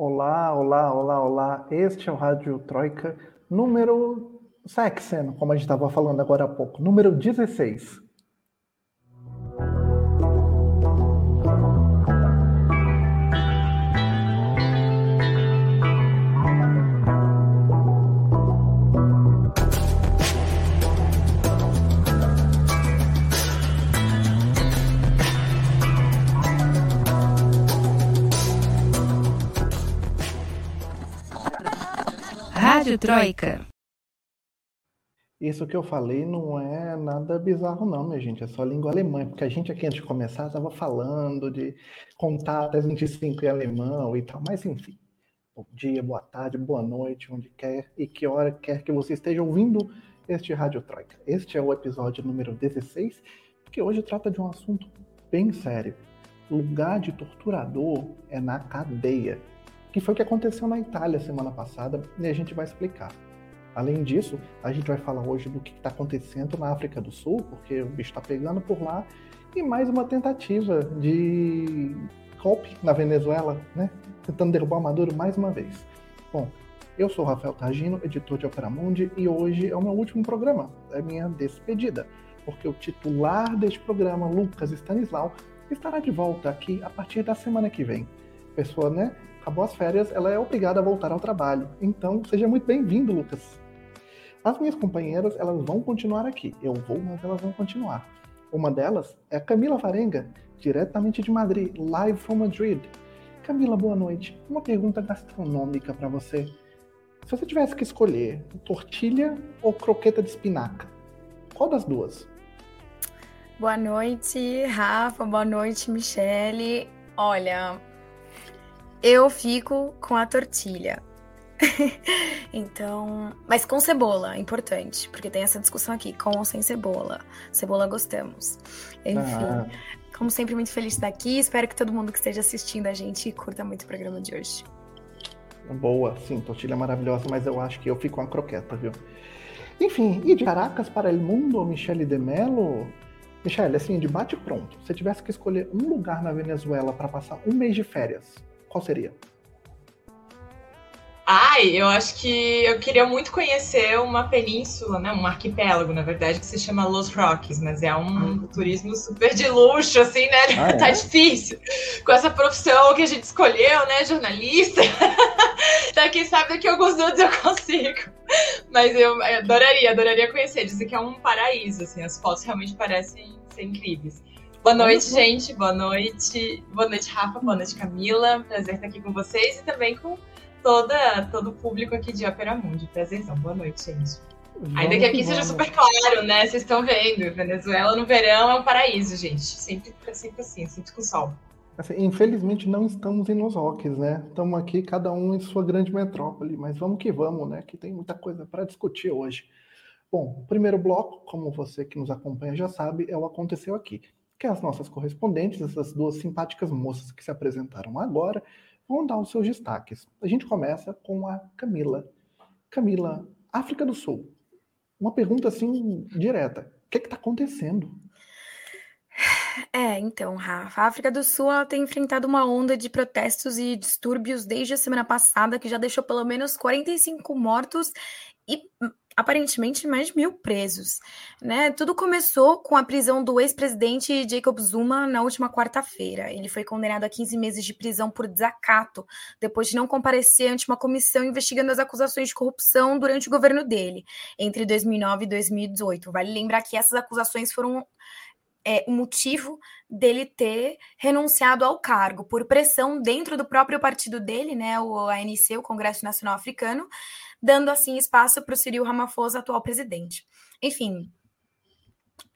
Olá, olá, olá, olá. Este é o Rádio Troika número Sexen, como a gente estava falando agora há pouco, número 16. Troika. Isso que eu falei não é nada bizarro, não, minha gente. É só língua alemã. Porque a gente aqui, antes de começar, estava falando de contar até 25 em alemão e tal. Mas, enfim. Bom dia, boa tarde, boa noite, onde quer e que hora quer que você esteja ouvindo este Rádio Troika. Este é o episódio número 16, que hoje trata de um assunto bem sério. Lugar de torturador é na cadeia que foi o que aconteceu na Itália semana passada e a gente vai explicar. Além disso, a gente vai falar hoje do que está acontecendo na África do Sul, porque o bicho está pegando por lá, e mais uma tentativa de golpe na Venezuela, né? Tentando derrubar Maduro mais uma vez. Bom, eu sou Rafael Targino, editor de Opera Mundi, e hoje é o meu último programa, é minha despedida, porque o titular deste programa, Lucas Stanislau, estará de volta aqui a partir da semana que vem. Pessoa, né? Acabou as férias, ela é obrigada a voltar ao trabalho. Então, seja muito bem-vindo, Lucas. As minhas companheiras, elas vão continuar aqui. Eu vou, mas elas vão continuar. Uma delas é a Camila Varenga, diretamente de Madrid, live from Madrid. Camila, boa noite. Uma pergunta gastronômica para você. Se você tivesse que escolher tortilha ou croqueta de espinaca, qual das duas? Boa noite, Rafa. Boa noite, Michele. Olha, eu fico com a tortilha. então, mas com cebola, importante, porque tem essa discussão aqui, com ou sem cebola. Cebola gostamos. Enfim, ah. como sempre, muito feliz de estar aqui. Espero que todo mundo que esteja assistindo a gente curta muito o programa de hoje. Boa, sim, tortilha maravilhosa, mas eu acho que eu fico com a croqueta, viu? Enfim, e de Caracas para o mundo, Michele de Mello? Michele, assim, de bate pronto, se tivesse que escolher um lugar na Venezuela para passar um mês de férias, qual seria? Ai, eu acho que eu queria muito conhecer uma península, né, um arquipélago, na verdade, que se chama Los Roques, mas é um hum. turismo super de luxo, assim, né? Ah, tá é? difícil. Com essa profissão que a gente escolheu, né, jornalista. daqui sabe daqui a alguns anos eu consigo. Mas eu adoraria, adoraria conhecer. Dizem que é um paraíso, assim, as fotos realmente parecem ser incríveis. Boa noite, gente. Boa noite. Boa noite, Rafa. Boa noite, Camila. Prazer estar aqui com vocês e também com toda, todo o público aqui de Opera Mundi. Prazerzão. Boa noite, gente. Vamos Ainda que aqui seja super claro, né? Vocês estão vendo. Venezuela no verão é um paraíso, gente. Sempre, sempre assim, sempre com sol. Assim, infelizmente não estamos em Los Roques, né? Estamos aqui, cada um em sua grande metrópole, mas vamos que vamos, né? Que tem muita coisa para discutir hoje. Bom, o primeiro bloco, como você que nos acompanha já sabe, é o Aconteceu Aqui que as nossas correspondentes, essas duas simpáticas moças que se apresentaram agora, vão dar os seus destaques. A gente começa com a Camila. Camila, África do Sul. Uma pergunta assim direta. O que é está acontecendo? É, então, Rafa, a África do Sul tem enfrentado uma onda de protestos e distúrbios desde a semana passada, que já deixou pelo menos 45 mortos e aparentemente mais de mil presos. Né? Tudo começou com a prisão do ex-presidente Jacob Zuma na última quarta-feira. Ele foi condenado a 15 meses de prisão por desacato, depois de não comparecer ante uma comissão investigando as acusações de corrupção durante o governo dele, entre 2009 e 2018. Vale lembrar que essas acusações foram é, o motivo dele ter renunciado ao cargo por pressão dentro do próprio partido dele, né, o ANC, o Congresso Nacional Africano, dando assim espaço para o Cyril Ramaphosa, atual presidente. Enfim,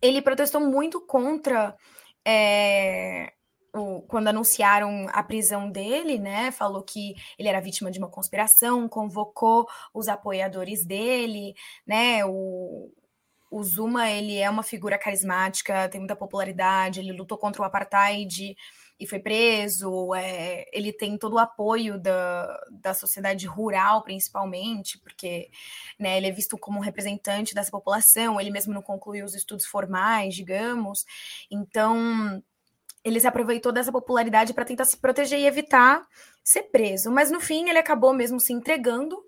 ele protestou muito contra é, o, quando anunciaram a prisão dele, né? Falou que ele era vítima de uma conspiração, convocou os apoiadores dele, né? O, o Zuma ele é uma figura carismática, tem muita popularidade, ele lutou contra o apartheid e foi preso. É, ele tem todo o apoio da, da sociedade rural, principalmente, porque né, ele é visto como um representante dessa população. Ele mesmo não concluiu os estudos formais, digamos. Então ele se aproveitou dessa popularidade para tentar se proteger e evitar ser preso. Mas no fim ele acabou mesmo se entregando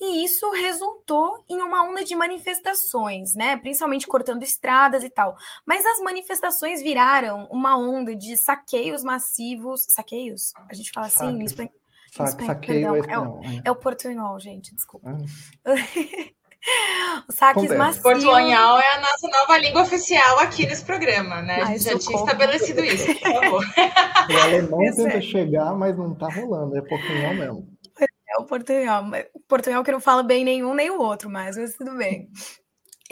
e isso resultou em uma onda de manifestações, né? Principalmente cortando estradas e tal. Mas as manifestações viraram uma onda de saqueios massivos. Saqueios? A gente fala assim em espanhol. Sa saqueio é, é, o, é o portunhol, gente, desculpa. Ah. Os saques massivos. Portunhol é a nossa nova língua oficial aqui nesse programa, né? A gente já tinha estabelecido isso, por favor. O alemão tenta é. chegar, mas não tá rolando, é portunhol mesmo. É o Portunhol. O Portunhol que não fala bem nenhum nem o outro, mas, mas tudo bem.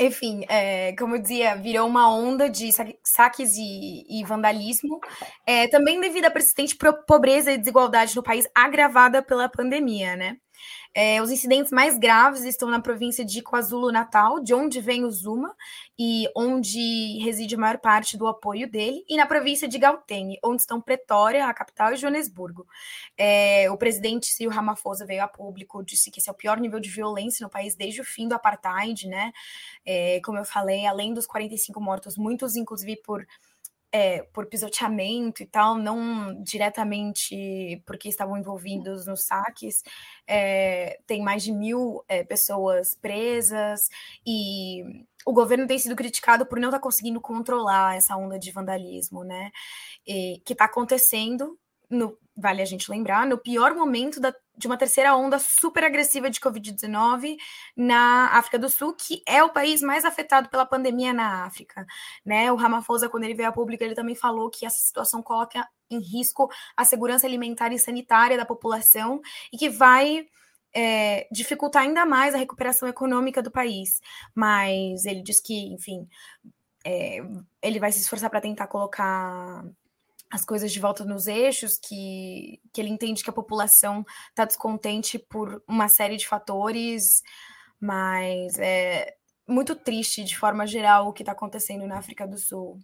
Enfim, é, como eu dizia, virou uma onda de saques e, e vandalismo, é, também devido à persistente pobreza e desigualdade no país agravada pela pandemia, né? É, os incidentes mais graves estão na província de KwaZulu-Natal, de onde vem o Zuma e onde reside a maior parte do apoio dele, e na província de Gauteng, onde estão Pretória, a capital, e Joanesburgo. É, o presidente Cyril Ramaphosa veio a público, disse que esse é o pior nível de violência no país desde o fim do apartheid, né? É, como eu falei, além dos 45 mortos, muitos inclusive por é, por pisoteamento e tal, não diretamente porque estavam envolvidos nos saques. É, tem mais de mil é, pessoas presas e o governo tem sido criticado por não estar tá conseguindo controlar essa onda de vandalismo, né? E, que está acontecendo no, vale a gente lembrar, no pior momento da, de uma terceira onda super agressiva de Covid-19 na África do Sul, que é o país mais afetado pela pandemia na África. Né? O Ramaphosa, quando ele veio a público, ele também falou que essa situação coloca em risco a segurança alimentar e sanitária da população e que vai é, dificultar ainda mais a recuperação econômica do país. Mas ele diz que, enfim, é, ele vai se esforçar para tentar colocar as coisas de volta nos eixos, que, que ele entende que a população está descontente por uma série de fatores, mas é muito triste, de forma geral, o que está acontecendo na África do Sul.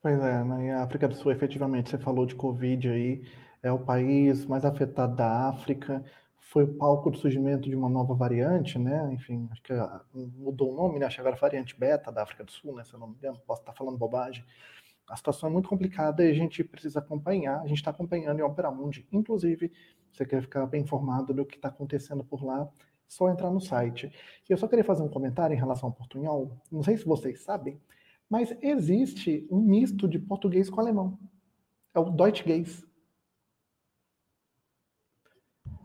Pois é, na né? África do Sul, efetivamente, você falou de Covid aí, é o país mais afetado da África, foi o palco do surgimento de uma nova variante, né? Enfim, acho que ah, mudou o nome, né? Acho que agora variante beta da África do Sul, né? Se eu não me engano, posso estar falando bobagem a situação é muito complicada e a gente precisa acompanhar. A gente está acompanhando em Opera Mundi. Inclusive, se você quer ficar bem informado do que está acontecendo por lá, só entrar no site. E eu só queria fazer um comentário em relação ao portunhol. Não sei se vocês sabem, mas existe um misto de português com alemão. É o Deutschgeis.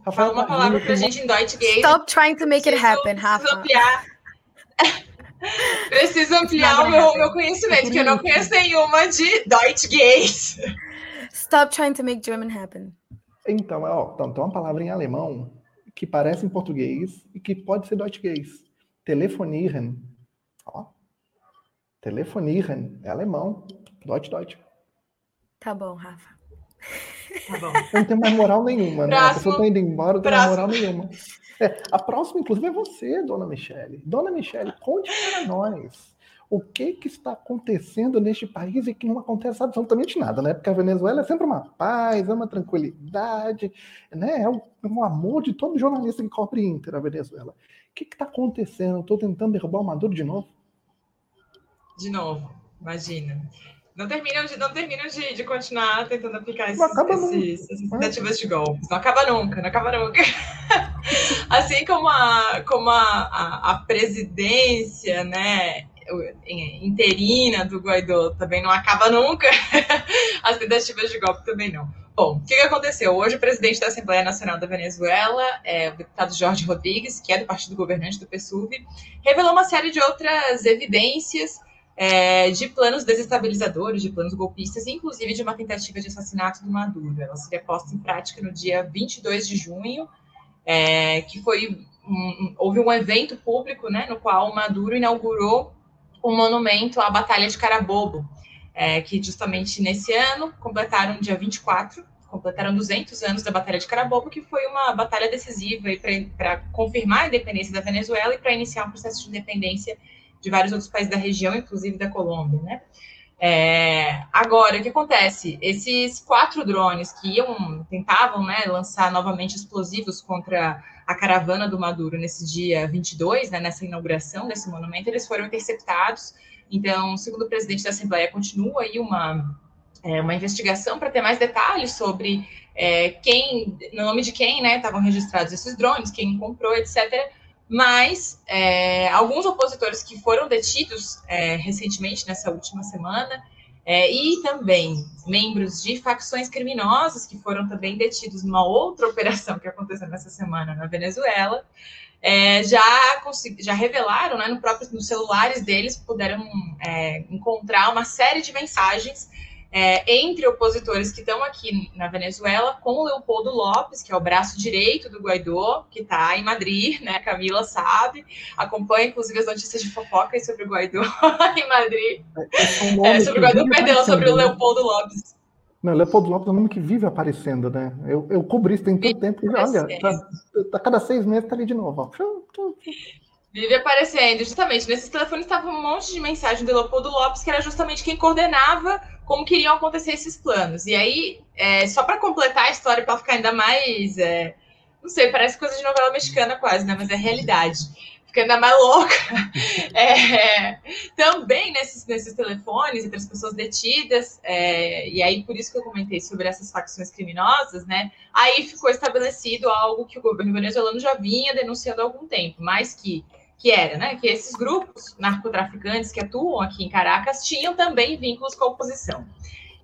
Rafael, Fala uma palavra pra gente em Deutschgeis. Stop trying to make it happen, Rafa. Preciso ampliar o meu, meu conhecimento, que eu não conheço nenhuma de Deutsch gays. Stop trying to make German happen. Então, ó, então, tem uma palavra em alemão que parece em português e que pode ser Deutsch gays. Telefonieren. Ó. Telefonieren. É alemão. Deutsch, Deutsch. Tá bom, Rafa. Tá bom. Eu não tenho mais moral nenhuma, né? Próximo. A pessoa tá indo embora, não tem mais moral nenhuma. É, a próxima, inclusive, é você, dona Michele. Dona Michele, conte para nós o que, que está acontecendo neste país e que não acontece absolutamente nada, né? Porque a Venezuela é sempre uma paz, é uma tranquilidade, né? É um amor de todo jornalista que cobre Inter a Venezuela. O que está acontecendo? Estou tentando derrubar o Maduro de novo? De novo, imagina. Não terminam de, não terminam de, de continuar tentando aplicar esses, esses, essas tentativas de golpes. Não acaba nunca, não acaba nunca. assim como a, como a, a, a presidência, né, interina do Guaidó também não acaba nunca, as tentativas de golpe também não. Bom, o que, aconteceu? Hoje o presidente da Assembleia Nacional da Venezuela, é, o deputado Jorge Rodrigues, que é do partido governante do PSUV, revelou uma série de outras evidências é, de planos desestabilizadores, de planos golpistas, inclusive de uma tentativa de assassinato do Maduro. Ela seria posta em prática no dia 22 de junho, é, que foi um, houve um evento público, né, no qual o Maduro inaugurou um monumento à Batalha de Carabobo, é, que justamente nesse ano completaram dia 24, completaram 200 anos da Batalha de Carabobo, que foi uma batalha decisiva para confirmar a independência da Venezuela e para iniciar um processo de independência de vários outros países da região, inclusive da Colômbia, né? É, agora, o que acontece? Esses quatro drones que iam, tentavam né, lançar novamente explosivos contra a caravana do Maduro nesse dia 22, né, nessa inauguração desse monumento, eles foram interceptados. Então, segundo o presidente da Assembleia, continua aí uma, é, uma investigação para ter mais detalhes sobre é, quem, no nome de quem, né, estavam registrados esses drones, quem comprou, etc. Mas é, alguns opositores que foram detidos é, recentemente, nessa última semana, é, e também membros de facções criminosas que foram também detidos numa outra operação que aconteceu nessa semana na Venezuela, é, já, já revelaram, né, no próprio, nos celulares deles, puderam é, encontrar uma série de mensagens é, entre opositores que estão aqui na Venezuela com o Leopoldo Lopes, que é o braço direito do Guaidó, que está em Madrid, né? Camila sabe, acompanha inclusive as notícias de fofoca sobre o Guaidó em Madrid. É, é sobre o Guaidó, perdão, sobre o né? Leopoldo Lopes. Não, Leopoldo Lopes é um nome que vive aparecendo, né? Eu, eu cobri isso tem tanto tempo que, olha, tá, tá, cada seis meses tá ali de novo. Ó. Vive aparecendo. Justamente, nesses telefones estava um monte de mensagem do Leopoldo Lopes, que era justamente quem coordenava como queriam acontecer esses planos. E aí, é, só para completar a história, para ficar ainda mais. É, não sei, parece coisa de novela mexicana quase, né? Mas é realidade. Fica ainda mais louca. É, também nesses, nesses telefones, entre as pessoas detidas, é, e aí por isso que eu comentei sobre essas facções criminosas, né? Aí ficou estabelecido algo que o governo venezuelano já vinha denunciando há algum tempo, mas que que era, né, que esses grupos narcotraficantes que atuam aqui em Caracas tinham também vínculos com a oposição.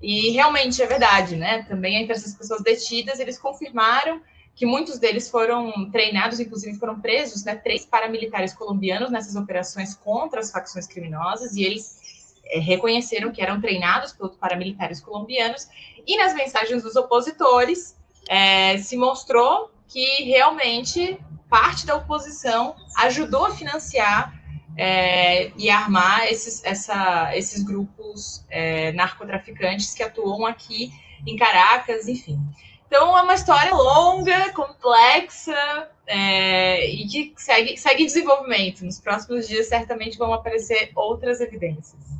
E realmente é verdade, né? Também entre essas pessoas detidas, eles confirmaram que muitos deles foram treinados, inclusive foram presos, né, três paramilitares colombianos nessas operações contra as facções criminosas, e eles é, reconheceram que eram treinados pelos paramilitares colombianos, e nas mensagens dos opositores é, se mostrou que realmente parte da oposição ajudou a financiar é, e armar esses, essa, esses grupos é, narcotraficantes que atuam aqui em Caracas, enfim. Então é uma história longa, complexa é, e que segue, segue desenvolvimento. Nos próximos dias certamente vão aparecer outras evidências.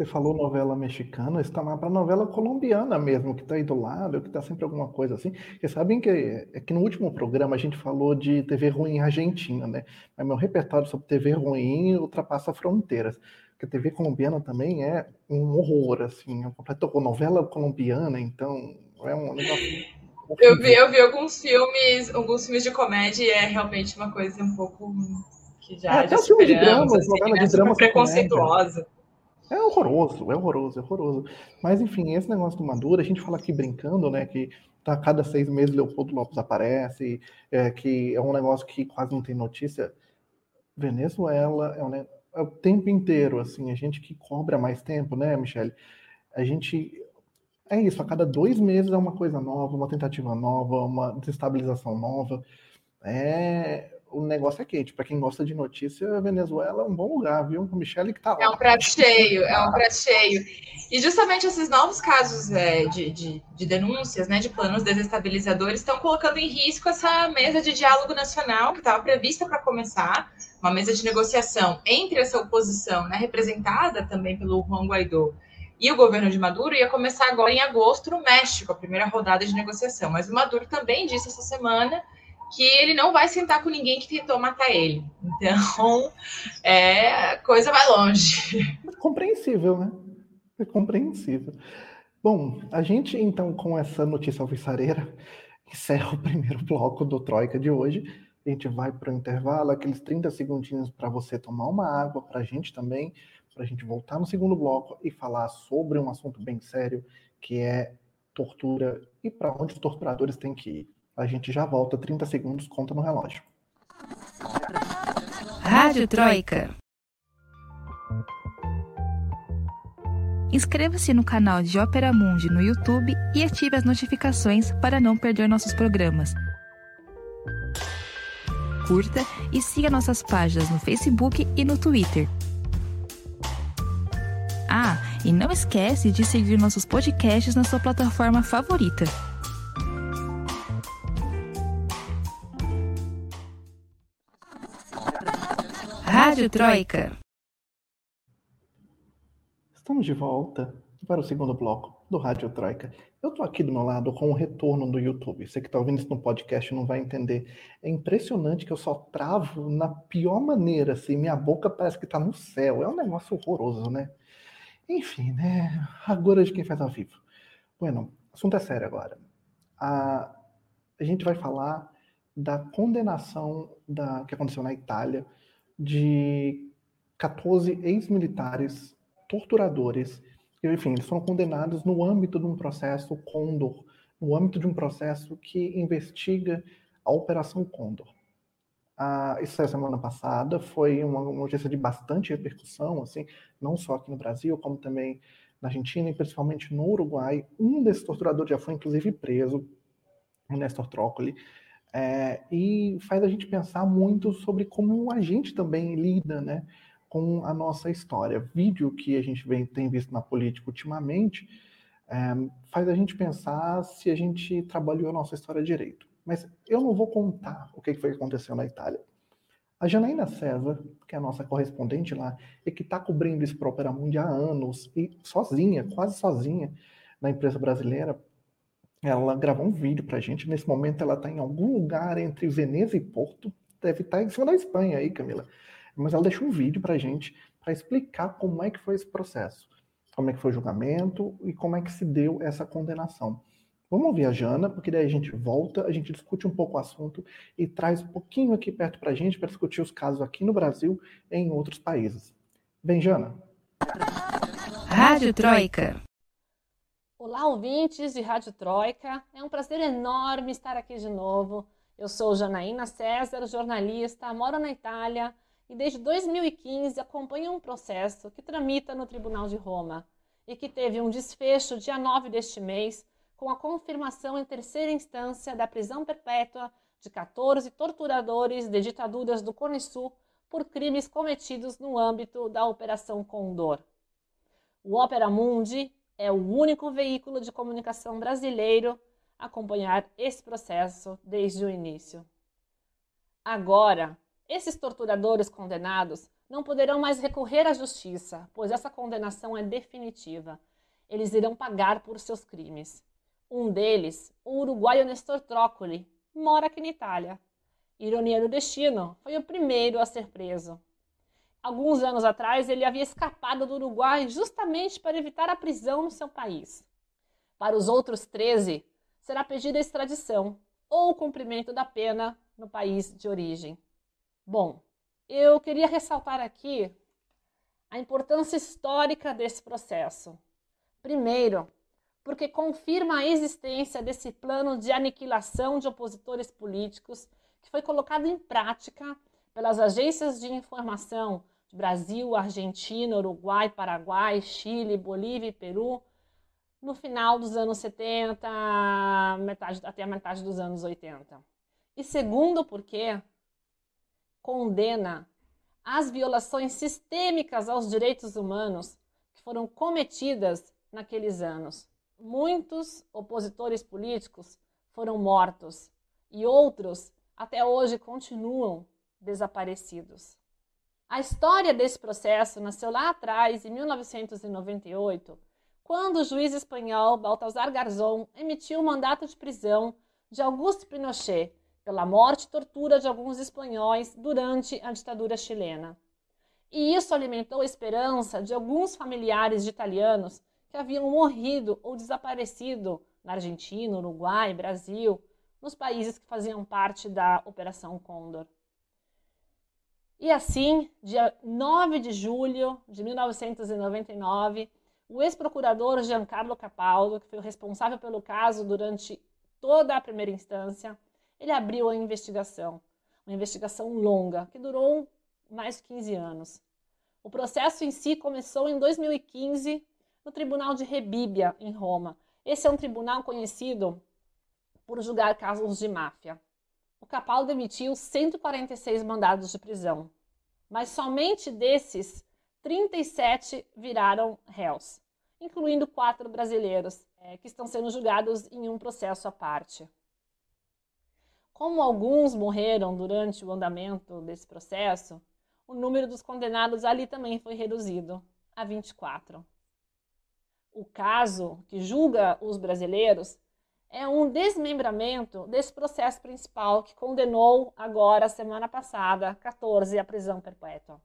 Você falou novela mexicana, está mais para novela colombiana mesmo, que está aí do lado, que está sempre alguma coisa assim. Vocês sabem que, é que no último programa a gente falou de TV ruim argentina, né? Mas meu repertório sobre TV ruim ultrapassa fronteiras. Porque a TV colombiana também é um horror, assim. É novela colombiana, então é um negócio. Eu vi, eu vi alguns filmes, alguns filmes de comédia e é realmente uma coisa um pouco que já, é, já superamos, de drama, assim, novela de né? drama preconceituosa. Comédia. É horroroso, é horroroso, é horroroso. Mas, enfim, esse negócio do Maduro, a gente fala aqui brincando, né, que tá, cada seis meses Leopoldo Lopes aparece, é, que é um negócio que quase não tem notícia. Venezuela é, um, é o tempo inteiro, assim, a gente que cobra mais tempo, né, Michele? A gente. É isso, a cada dois meses é uma coisa nova, uma tentativa nova, uma desestabilização nova. É, o negócio é quente. Para quem gosta de notícia, a Venezuela é um bom lugar, viu? O Michele que tá lá. É um prato cheio, é um prato cheio. E justamente esses novos casos é, de, de, de, denúncias, né, de planos desestabilizadores, estão colocando em risco essa mesa de diálogo nacional que estava prevista para começar, uma mesa de negociação entre essa oposição, né, representada também pelo Juan Guaidó, e o governo de Maduro ia começar agora em agosto no México, a primeira rodada de negociação. Mas o Maduro também disse essa semana que ele não vai sentar com ninguém que tentou matar ele. Então, é, a coisa vai longe. É compreensível, né? É compreensível. Bom, a gente, então, com essa notícia alvissareira, encerra o primeiro bloco do Troika de hoje. A gente vai para o intervalo, aqueles 30 segundinhos para você tomar uma água, para a gente também, para a gente voltar no segundo bloco e falar sobre um assunto bem sério, que é tortura e para onde os torturadores têm que ir. A gente já volta 30 segundos, conta no relógio. Rádio Troika. Inscreva-se no canal de Ópera Mundi no YouTube e ative as notificações para não perder nossos programas. Curta e siga nossas páginas no Facebook e no Twitter. Ah, e não esquece de seguir nossos podcasts na sua plataforma favorita. Rádio Troika. Estamos de volta para o segundo bloco do Rádio Troika. Eu estou aqui do meu lado com o retorno do YouTube. Você que está ouvindo isso no podcast não vai entender. É impressionante que eu só travo na pior maneira, assim. Minha boca parece que está no céu. É um negócio horroroso, né? Enfim, né? Agora de quem faz ao vivo. Bueno, assunto é sério agora. A, a gente vai falar da condenação da, que aconteceu na Itália de 14 ex-militares torturadores. Enfim, eles foram condenados no âmbito de um processo Condor, no âmbito de um processo que investiga a Operação Condor. Ah, a semana passada, foi uma notícia de bastante repercussão, assim, não só aqui no Brasil, como também na Argentina e principalmente no Uruguai. Um desses torturadores já foi inclusive preso, o Nestor Trócoli, é, e faz a gente pensar muito sobre como a gente também lida, né, com a nossa história. Vídeo que a gente vem, tem visto na política ultimamente é, faz a gente pensar se a gente trabalhou a nossa história direito. Mas eu não vou contar o que foi que aconteceu na Itália. A Janaína César, que é a nossa correspondente lá, e que está cobrindo isso para a Opera Mundi há anos, e sozinha, quase sozinha, na empresa brasileira, ela gravou um vídeo para a gente. Nesse momento, ela está em algum lugar entre Veneza e Porto. Deve estar tá em cima da Espanha aí, Camila. Mas ela deixou um vídeo para a gente para explicar como é que foi esse processo, como é que foi o julgamento e como é que se deu essa condenação. Vamos ouvir a Jana, porque daí a gente volta, a gente discute um pouco o assunto e traz um pouquinho aqui perto para a gente para discutir os casos aqui no Brasil e em outros países. Bem, Jana. Rádio Troika. Olá, ouvintes de Rádio Troika. É um prazer enorme estar aqui de novo. Eu sou Janaína César, jornalista, moro na Itália e desde 2015 acompanho um processo que tramita no Tribunal de Roma e que teve um desfecho dia 9 deste mês com a confirmação em terceira instância da prisão perpétua de 14 torturadores de ditaduras do Cone Sul por crimes cometidos no âmbito da Operação Condor. O Opera Mundi é o único veículo de comunicação brasileiro a acompanhar esse processo desde o início. Agora, esses torturadores condenados não poderão mais recorrer à justiça, pois essa condenação é definitiva. Eles irão pagar por seus crimes. Um deles, o uruguaio Nestor Trócoli, mora aqui na Itália. Ironia do destino, foi o primeiro a ser preso. Alguns anos atrás, ele havia escapado do Uruguai justamente para evitar a prisão no seu país. Para os outros 13, será pedida a extradição ou o cumprimento da pena no país de origem. Bom, eu queria ressaltar aqui a importância histórica desse processo. Primeiro, porque confirma a existência desse plano de aniquilação de opositores políticos que foi colocado em prática pelas agências de informação de Brasil, Argentina, Uruguai, Paraguai, Chile, Bolívia e Peru no final dos anos 70, metade, até a metade dos anos 80. E segundo, porque condena as violações sistêmicas aos direitos humanos que foram cometidas naqueles anos muitos opositores políticos foram mortos e outros até hoje continuam desaparecidos. A história desse processo nasceu lá atrás, em 1998, quando o juiz espanhol Baltasar Garzón emitiu o um mandato de prisão de Augusto Pinochet pela morte e tortura de alguns espanhóis durante a ditadura chilena. E isso alimentou a esperança de alguns familiares de italianos que haviam morrido ou desaparecido na Argentina, Uruguai, Brasil, nos países que faziam parte da Operação Condor. E assim, dia 9 de julho de 1999, o ex-procurador Giancarlo Capaldo, que foi o responsável pelo caso durante toda a primeira instância, ele abriu a investigação, uma investigação longa, que durou mais de 15 anos. O processo em si começou em 2015 no Tribunal de Rebíbia, em Roma. Esse é um tribunal conhecido por julgar casos de máfia. O Capaldo emitiu 146 mandados de prisão, mas somente desses, 37 viraram réus, incluindo quatro brasileiros é, que estão sendo julgados em um processo à parte. Como alguns morreram durante o andamento desse processo, o número dos condenados ali também foi reduzido a 24 o caso que julga os brasileiros é um desmembramento desse processo principal que condenou agora, semana passada, 14 à prisão perpétua.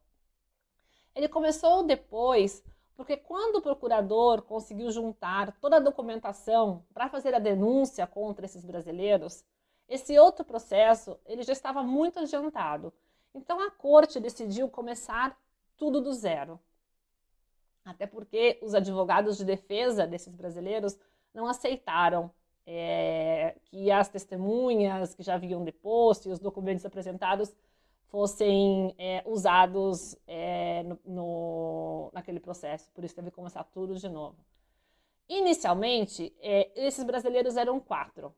Ele começou depois Porque quando o procurador conseguiu juntar toda a documentação para fazer a denúncia contra esses brasileiros, esse outro processo ele já estava muito adiantado. Então a corte decidiu começar tudo do zero. Até porque os advogados de defesa desses brasileiros não aceitaram é, que as testemunhas que já haviam deposto e os documentos apresentados fossem é, usados é, no, no, naquele processo. Por isso teve que começar tudo de novo. Inicialmente, esses brasileiros eram quatro,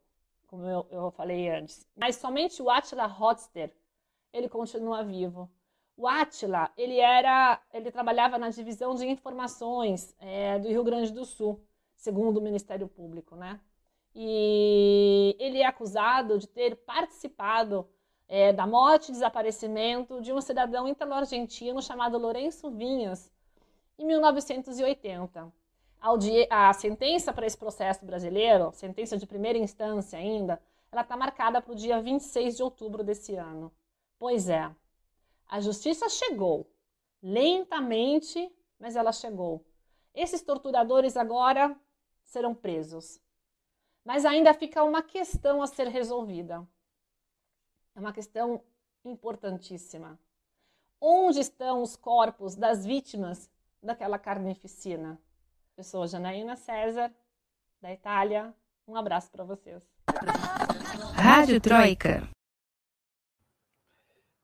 como eu, eu, falei antes. Mas somente o Attila Hotster, ele continua vivo. O Attila, ele era, ele trabalhava na divisão de informações é, do Rio Grande do Sul, segundo o Ministério Público, né? E ele é acusado de ter participado é, da morte e desaparecimento de um cidadão italo-argentino chamado Lourenço Vinhas, em 1980. A sentença para esse processo brasileiro, sentença de primeira instância ainda, ela está marcada para o dia 26 de outubro desse ano. Pois é, a justiça chegou, lentamente, mas ela chegou. Esses torturadores agora serão presos. Mas ainda fica uma questão a ser resolvida. É uma questão importantíssima. Onde estão os corpos das vítimas daquela carnificina? Eu sou Janaína César, da Itália. Um abraço para vocês. Rádio Troika.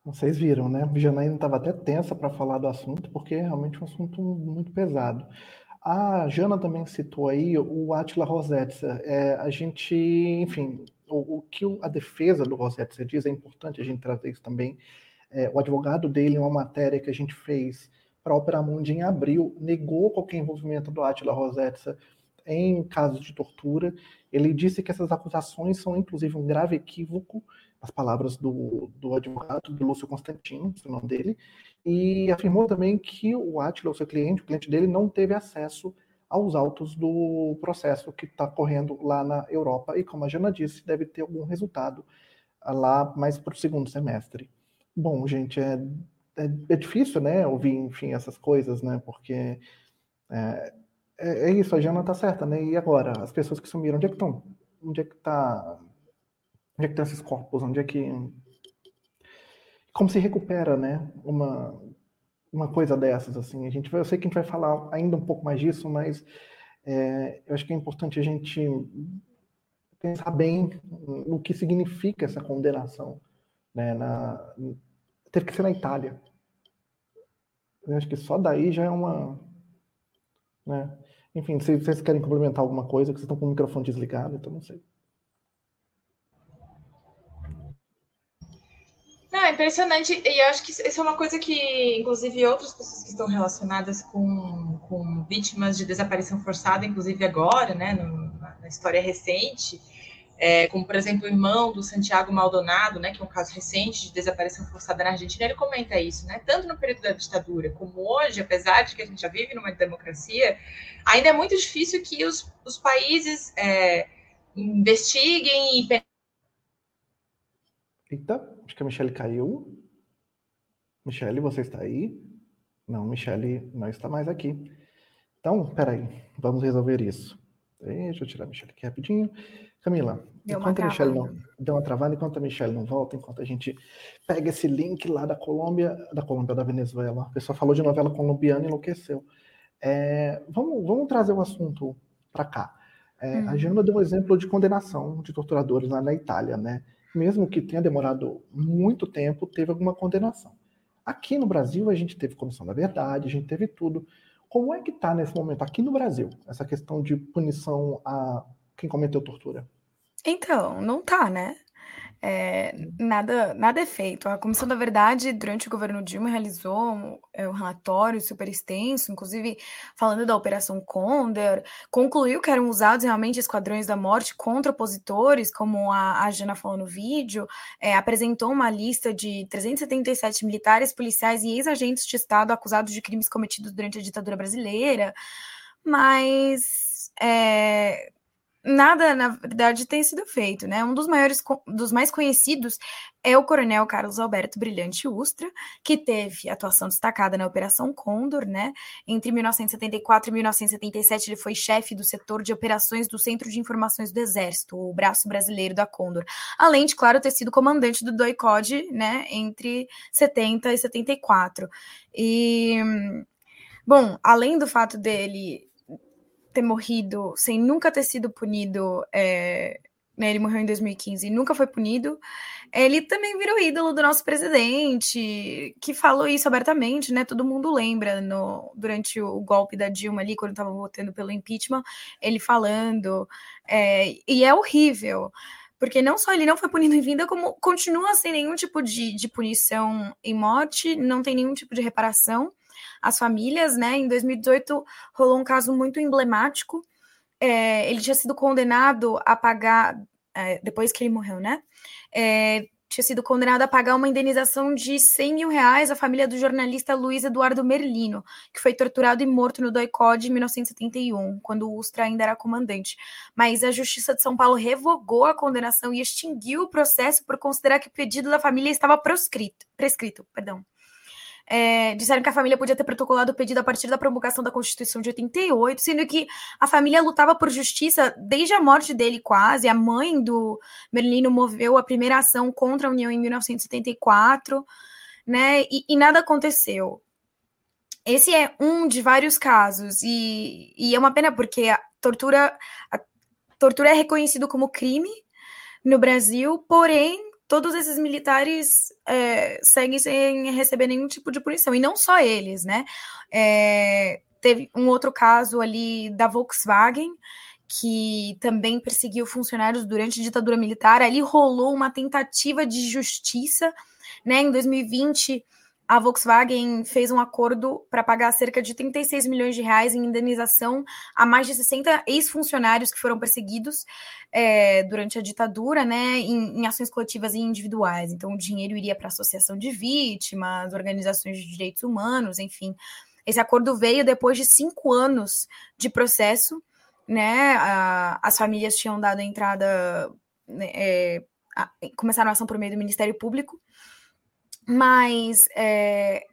Vocês viram, né? A Janaína estava até tensa para falar do assunto, porque é realmente um assunto muito pesado. A Jana também citou aí o Attila Rosetta. É, a gente, enfim, o, o que a defesa do Rosetta diz, é importante a gente trazer isso também. É, o advogado dele, em uma matéria que a gente fez para a Opera Mundi em abril, negou qualquer envolvimento do Attila Rosetta em casos de tortura. Ele disse que essas acusações são, inclusive, um grave equívoco, as palavras do, do advogado, do Lúcio Constantino, o nome dele, e afirmou também que o Attila, o seu cliente, o cliente dele, não teve acesso aos autos do processo que está correndo lá na Europa. E como a Jana disse, deve ter algum resultado lá mais para o segundo semestre. Bom, gente, é, é, é, difícil, né, ouvir, enfim, essas coisas, né, porque é, é, é isso, a Jana está certa, né, e agora, as pessoas que sumiram, onde é que estão? Onde é que está... Onde é que estão esses corpos? Onde é que... Como se recupera, né, uma, uma coisa dessas, assim. A gente, eu sei que a gente vai falar ainda um pouco mais disso, mas é, eu acho que é importante a gente pensar bem no que significa essa condenação. Né, na, teve que ser na Itália. Eu acho que só daí já é uma. Né? Enfim, se vocês querem complementar alguma coisa, que vocês estão com o microfone desligado, então não sei. É impressionante. E eu acho que isso é uma coisa que, inclusive, outras pessoas que estão relacionadas com, com vítimas de desaparição forçada, inclusive agora, né, no, na história recente, é, como, por exemplo, o irmão do Santiago Maldonado, né, que é um caso recente de desaparição forçada na Argentina, ele comenta isso, né, tanto no período da ditadura como hoje, apesar de que a gente já vive numa democracia, ainda é muito difícil que os, os países é, investiguem e Eita, acho que a Michelle caiu. Michelle, você está aí? Não, Michelle não está mais aqui. Então, peraí, vamos resolver isso. Deixa eu tirar a Michelle aqui rapidinho. Camila, deu enquanto a Michelle não deu uma travada, enquanto a Michelle não volta, enquanto a gente pega esse link lá da Colômbia, da Colômbia, da Venezuela. A pessoa falou de novela colombiana e enlouqueceu. É, vamos, vamos trazer o assunto para cá. É, hum. A Jana deu um exemplo de condenação de torturadores lá na Itália, né? Mesmo que tenha demorado muito tempo, teve alguma condenação. Aqui no Brasil, a gente teve Comissão da Verdade, a gente teve tudo. Como é que está nesse momento, aqui no Brasil, essa questão de punição a quem cometeu tortura? Então, não tá, né? É, nada, nada é feito. A Comissão da Verdade, durante o governo Dilma, realizou um, é, um, relatório super extenso, inclusive falando da Operação Condor, concluiu que eram usados realmente esquadrões da morte contra opositores, como a, a Jana falou no vídeo, é, apresentou uma lista de 377 militares, policiais e ex-agentes de Estado acusados de crimes cometidos durante a ditadura brasileira, mas é, nada, na verdade, tem sido feito, né? Um dos maiores, dos mais conhecidos é o coronel Carlos Alberto Brilhante Ustra, que teve atuação destacada na Operação Condor, né? Entre 1974 e 1977, ele foi chefe do setor de operações do Centro de Informações do Exército, o braço brasileiro da Condor. Além de, claro, ter sido comandante do DOICOD, né? Entre 70 e 74. E, bom, além do fato dele ter morrido sem nunca ter sido punido. É, né, ele morreu em 2015 e nunca foi punido. Ele também virou ídolo do nosso presidente, que falou isso abertamente, né? Todo mundo lembra no, durante o golpe da Dilma ali, quando estava votando pelo impeachment, ele falando. É, e é horrível porque não só ele não foi punido em vida, como continua sem nenhum tipo de, de punição em morte, não tem nenhum tipo de reparação as famílias, né? Em 2018 rolou um caso muito emblemático. É, ele tinha sido condenado a pagar, é, depois que ele morreu, né? É, tinha sido condenado a pagar uma indenização de 100 mil reais à família do jornalista Luiz Eduardo Merlino, que foi torturado e morto no DOICOD em 1971, quando o Ustra ainda era comandante. Mas a Justiça de São Paulo revogou a condenação e extinguiu o processo por considerar que o pedido da família estava proscrito, prescrito. Perdão. É, disseram que a família podia ter protocolado o pedido a partir da promulgação da Constituição de 88, sendo que a família lutava por justiça desde a morte dele, quase. A mãe do Merlino moveu a primeira ação contra a União em 1974, né? E, e nada aconteceu. Esse é um de vários casos, e, e é uma pena porque a tortura, a tortura é reconhecido como crime no Brasil, porém todos esses militares é, seguem sem receber nenhum tipo de punição. E não só eles, né? É, teve um outro caso ali da Volkswagen, que também perseguiu funcionários durante a ditadura militar. Ali rolou uma tentativa de justiça, né? Em 2020 a Volkswagen fez um acordo para pagar cerca de 36 milhões de reais em indenização a mais de 60 ex-funcionários que foram perseguidos é, durante a ditadura, né, em, em, ações coletivas e individuais. Então, o dinheiro iria para a associação de vítimas, organizações de direitos humanos, enfim. Esse acordo veio depois de cinco anos de processo, né? A, as famílias tinham dado entrada, né, é, a, começaram a ação por meio do Ministério Público mas é,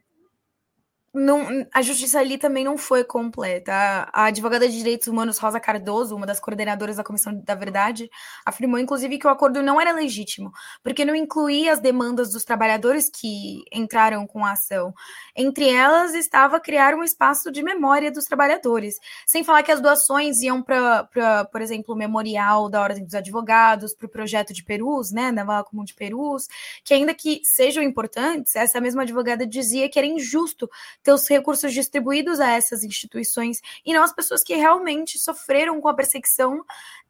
não, a justiça ali também não foi completa. A, a, advogada de direitos humanos Rosa Cardoso, uma das coordenadoras da Comissão da Verdade, afirmou inclusive que o acordo não era legítimo, porque não incluía as demandas dos trabalhadores que entraram com a ação. Entre elas estava criar um espaço de memória dos trabalhadores, sem falar que as doações iam para, por exemplo, o memorial da Ordem dos Advogados, para o projeto de Perus, né, da Vala Comum de Perus, que ainda que sejam importantes, essa mesma advogada dizia que era injusto ter os recursos distribuídos a essas instituições e não as pessoas que realmente sofreram com a perseguição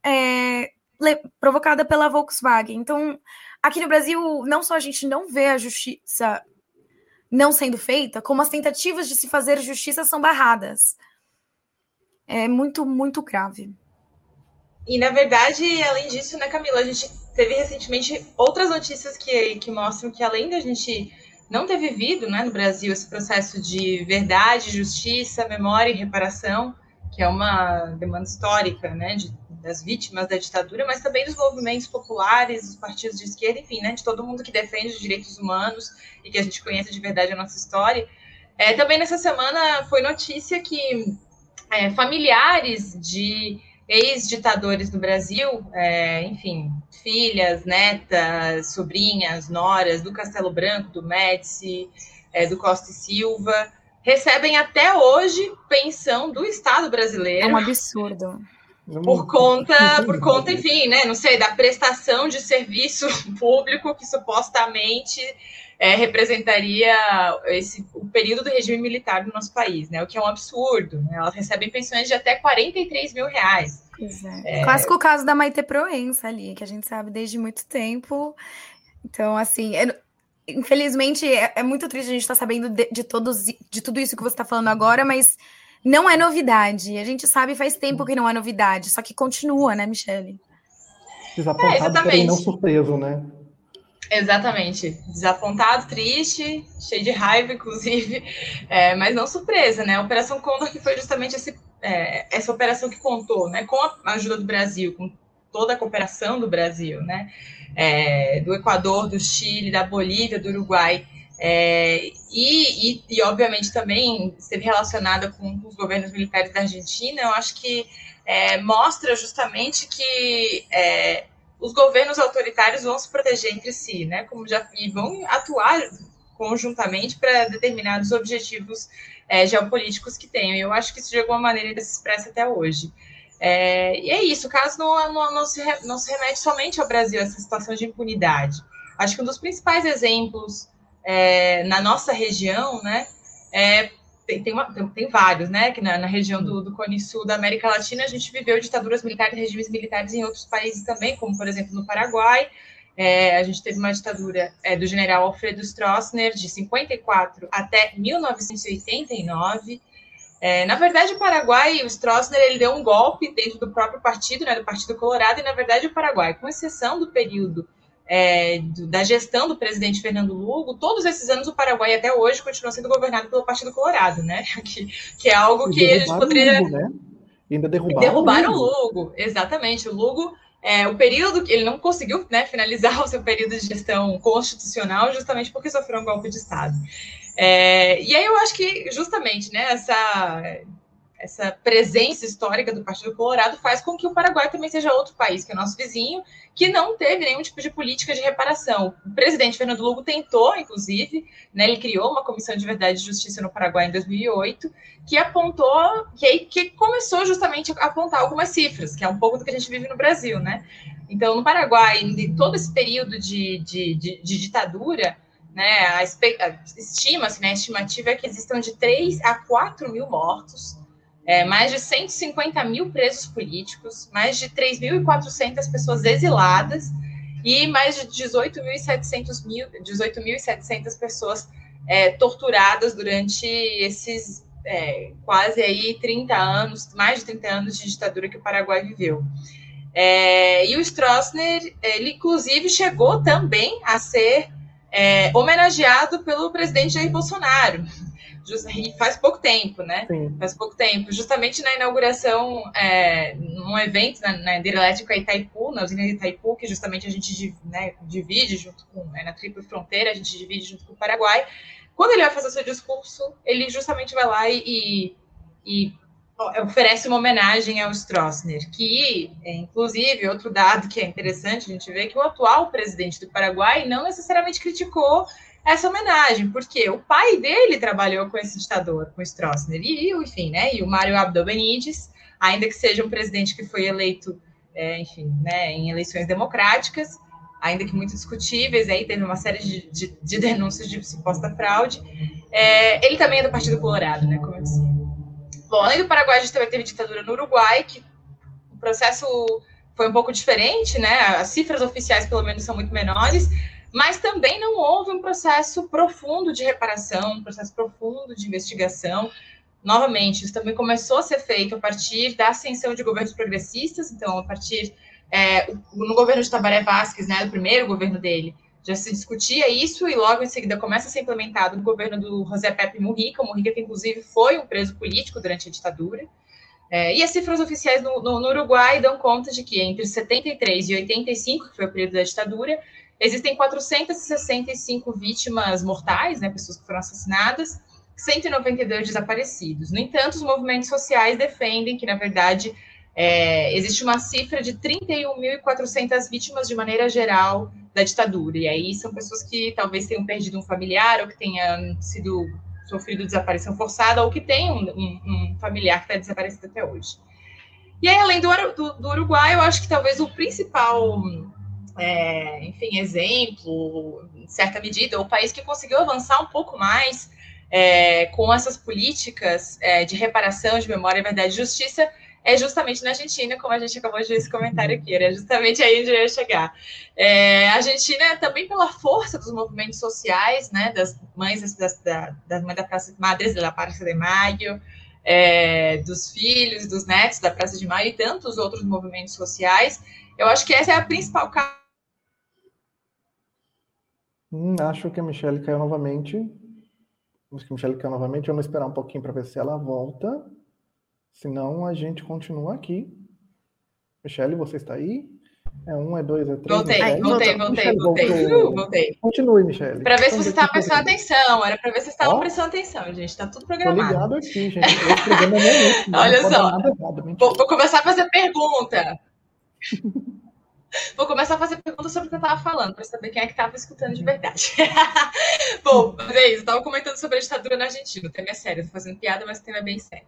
é, provocada pela Volkswagen. Então, aqui no Brasil, não só a gente não vê a justiça não sendo feita, como as tentativas de se fazer justiça são barradas. É muito, muito grave. E, na verdade, além disso, né, Camila, a gente teve recentemente outras notícias que, que mostram que, além da gente não ter vivido né, no Brasil esse processo de verdade, justiça, memória e reparação, que é uma demanda histórica né, de, das vítimas da ditadura, mas também dos movimentos populares, dos partidos de esquerda, enfim, né, de todo mundo que defende os direitos humanos e que a gente conhece de verdade a nossa história. É, também nessa semana foi notícia que é, familiares de ex-ditadores do Brasil, é, enfim, filhas, netas, sobrinhas, noras do Castelo Branco, do Médici, é, do Costa e Silva, recebem até hoje pensão do Estado brasileiro. É um absurdo. Por conta, por conta, enfim, né? Não sei, da prestação de serviço público que supostamente é, representaria esse, o período do regime militar do nosso país, né? O que é um absurdo. Né? Elas recebem pensões de até 43 mil reais. É. é. Clássico caso da Maite Proença ali, que a gente sabe desde muito tempo. Então, assim, é, infelizmente é, é, muito triste a gente estar tá sabendo de, de, todos, de tudo isso que você está falando agora, mas não é novidade. A gente sabe faz tempo que não é novidade, só que continua, né, Michele? Desapontado, é, porém não surpreso, né? Exatamente. Desapontado, triste, cheio de raiva, inclusive, é, mas não surpresa, né? A Operação Condor que foi justamente esse é, essa operação que contou, né, com a ajuda do Brasil, com toda a cooperação do Brasil, né, é, do Equador, do Chile, da Bolívia, do Uruguai, é, e, e, e, obviamente, também esteve relacionada com, os governos militares da Argentina, eu acho que é, mostra justamente que é, os governos autoritários vão se proteger entre si, né? Como já e vão atuar conjuntamente para determinados objetivos é, geopolíticos que tenham. Eu acho que isso de alguma maneira se expressa até hoje. É, e é isso, o caso não, não, não, se, não se remete somente ao Brasil, essa situação de impunidade. Acho que um dos principais exemplos é, na nossa região, né, é, tem, tem, uma, tem, tem, vários, né, que na, na região do, do Cone Sul da América Latina a gente viveu ditaduras militares, regimes militares em outros países também, como por exemplo no Paraguai, é, a gente teve uma ditadura é, do general Alfredo Stroessner de 54 até 1989. É, na verdade, o Paraguai, o Stroessner, ele deu um golpe dentro do próprio partido, né, do Partido Colorado, e na verdade o Paraguai, com exceção do período é, do, da gestão do presidente Fernando Lugo, todos esses anos o Paraguai até hoje continua sendo governado pelo Partido Colorado, né? Que, que é algo que a gente poderia. Lugo, né? Ainda derrubaram, derrubaram o Lugo. Lugo. Exatamente. O Lugo é, o período que ele não conseguiu né, finalizar o seu período de gestão constitucional justamente porque sofreu um golpe de Estado. É, e aí eu acho que justamente né, essa essa presença histórica do Partido Colorado faz com que o Paraguai também seja outro país, que é nosso vizinho, que não teve nenhum tipo de política de reparação. O presidente Fernando Lugo tentou, inclusive, né, ele criou uma comissão de verdade e justiça no Paraguai em 2008, que apontou, que, que começou justamente a apontar algumas cifras, que é um pouco do que a gente vive no Brasil, né? Então, no Paraguai, em todo esse período de, de, de, de ditadura, né, a, estima-se, né, a estimativa é que existam de 3 a 4 mil mortos, é, mais de 150 mil presos políticos, mais de 3.400 pessoas exiladas e mais de 18.700 mil, 18.700 pessoas é, torturadas durante esses é, quase aí 30 anos, mais de 30 anos de ditadura que o Paraguai viveu. É, e o Stroessner, ele inclusive chegou também a ser é, homenageado pelo presidente Jair Bolsonaro e faz pouco tempo, né? Sim. Faz pouco tempo. Justamente na inauguração, é, num evento na, na hidrelétrica Itaipu, na usina de Itaipu, que justamente a gente né, divide junto com, é, na tripla fronteira, a gente divide junto com o Paraguai. Quando ele vai fazer o seu discurso, ele justamente vai lá e, e oferece uma homenagem ao Stroessner, que, é, inclusive, outro dado que é interessante a gente ver que o atual presidente do Paraguai não necessariamente criticou essa homenagem, porque o pai dele trabalhou com esse ditador, com Stroessner, e, enfim, né, e o Mário Abdo Benítez, ainda que seja um presidente que foi eleito, é, enfim, né, em eleições democráticas, ainda que muito discutíveis, aí teve uma série de, de, de denúncias de suposta fraude, é, ele também é do Partido Colorado, né, como eu disse. Bom, além do Paraguai, a gente também teve ditadura no Uruguai, que o processo foi um pouco diferente, né, as cifras oficiais, pelo menos, são muito menores, mas também não houve um processo profundo de reparação, um processo profundo de investigação. Novamente, isso também começou a ser feito a partir da ascensão de governos progressistas, então, a partir é, no governo de Tabaré Vázquez, né, do primeiro governo dele, já se discutia isso e logo em seguida começa a ser implementado no governo do José Pepe Mujica, o Mujica que inclusive foi um preso político durante a ditadura. É, e as cifras oficiais no, no, no, Uruguai dão conta de que entre 73 e 85, que foi o período da ditadura, Existem 465 vítimas mortais, né, pessoas que foram assassinadas, 192 desaparecidos. No entanto, os movimentos sociais defendem que, na verdade, é, existe uma cifra de 31.400 vítimas de maneira geral da ditadura. E aí são pessoas que talvez tenham perdido um familiar ou que tenham sido sofrido desaparição forçada ou que tenham um, um, um familiar que está desaparecido até hoje. E aí, além do, do, do Uruguai, eu acho que talvez o principal é, enfim, exemplo, em certa medida, o país que conseguiu avançar um pouco mais é, com essas políticas é, de reparação, de memória, verdade e justiça, é justamente na Argentina, como a gente acabou de ver esse comentário aqui, era justamente aí onde eu ia chegar. É, a Argentina, também pela força dos movimentos sociais, né, das mães das, das, das mães da Praça Madres da Praça de Maio, é, dos filhos, dos netos da Praça de Maio e tantos outros movimentos sociais, eu acho que essa é a principal Hum, acho que a Michelle caiu novamente. Acho que a Michelle caiu novamente. Vamos esperar um pouquinho para ver se ela volta. Senão a gente continua aqui. Michele, você está aí? É um, é dois, é três. Voltei, Michele. voltei, voltei, voltei. Uh, voltei. Continue, Michele. Para ver se você estava prestando atenção. Era para ver se você estava prestando atenção, gente. Está tudo programado. Tô ligado aqui, gente. Esse programa é meu, Olha só. Vou, vou começar a fazer pergunta. Vou começar a fazer perguntas sobre o que eu estava falando, para saber quem é que estava escutando de verdade. Bom, mas é isso. Estava comentando sobre a ditadura na Argentina. O tema é sério, estou fazendo piada, mas o tema é bem sério.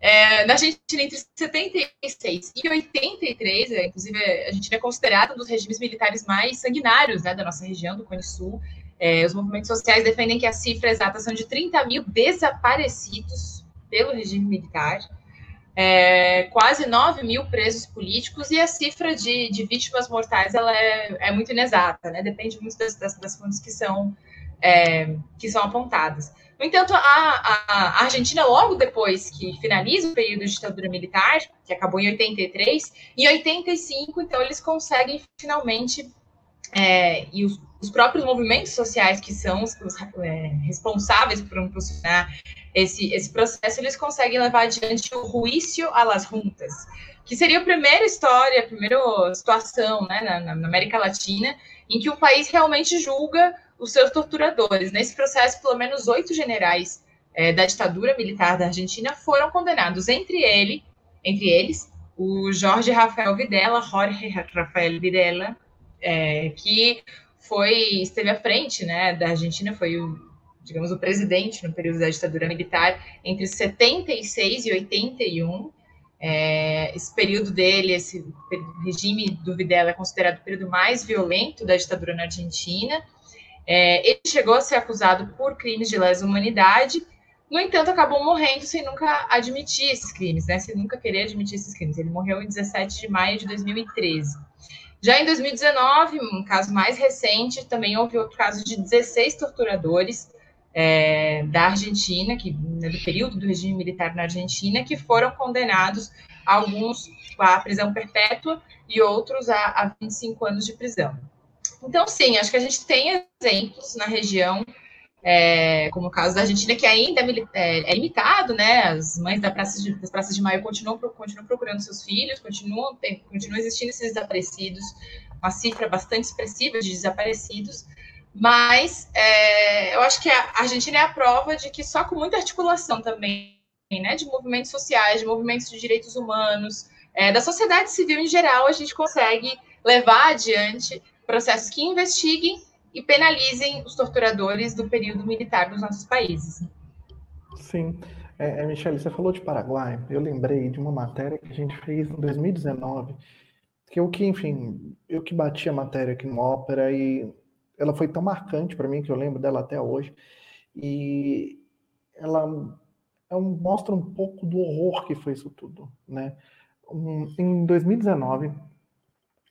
É, na Argentina, entre 76 e 83, é, inclusive a Argentina é considerada um dos regimes militares mais sanguinários né, da nossa região, do Cone Sul. É, os movimentos sociais defendem que a cifra exata são de 30 mil desaparecidos pelo regime militar, é, quase 9 mil presos políticos, e a cifra de, de vítimas mortais ela é, é, muito inexata, né? depende muito das, das, das fontes que são, é, que são apontadas. No entanto, a, a, Argentina, logo depois que finaliza o período de ditadura militar, que acabou em 83, em 85, então, eles conseguem finalmente, é, e os, os, próprios movimentos sociais que são os, os é, responsáveis por impulsionar esse, esse processo, eles conseguem levar adiante o juízo a las juntas, que seria a primeira história, a primeira situação né, na, na América Latina em que o país realmente julga os seus torturadores. Nesse processo, pelo menos oito generais é, da ditadura militar da Argentina foram condenados, entre ele, entre eles, o Jorge Rafael Videla, Jorge Rafael Videla, é, que foi esteve à frente, né, da Argentina, foi o, digamos, o presidente no período da ditadura militar entre 76 e 81. É, esse período dele, esse regime do Videla é considerado o período mais violento da ditadura na Argentina. É, ele chegou a ser acusado por crimes de lesa humanidade, no entanto, acabou morrendo sem nunca admitir esses crimes, né? Sem nunca querer admitir esses crimes. Ele morreu em 17 de maio de 2013. Já em 2019, um caso mais recente, também houve outro caso de 16 torturadores é, da Argentina, que né, do período do regime militar na Argentina, que foram condenados, alguns à prisão perpétua e outros a, a 25 anos de prisão. Então, sim, acho que a gente tem exemplos na região, é, como o caso da Argentina, que ainda é, é, é limitado, né? As mães da praça de, das praças de maio continuam, continuam procurando seus filhos, continuam, tem, continuam existindo esses desaparecidos, uma cifra bastante expressiva de desaparecidos, mas é, eu acho que a Argentina é a prova de que só com muita articulação também, né, de movimentos sociais, de movimentos de direitos humanos, é, da sociedade civil em geral, a gente consegue levar adiante processos que investiguem e penalizem os torturadores do período militar dos nossos países. Sim. É, é, Michele, você falou de Paraguai, eu lembrei de uma matéria que a gente fez em 2019, que eu que, enfim, eu que bati a matéria aqui no Ópera e ela foi tão marcante para mim que eu lembro dela até hoje, e ela, ela mostra um pouco do horror que foi isso tudo, né? Um, em 2019,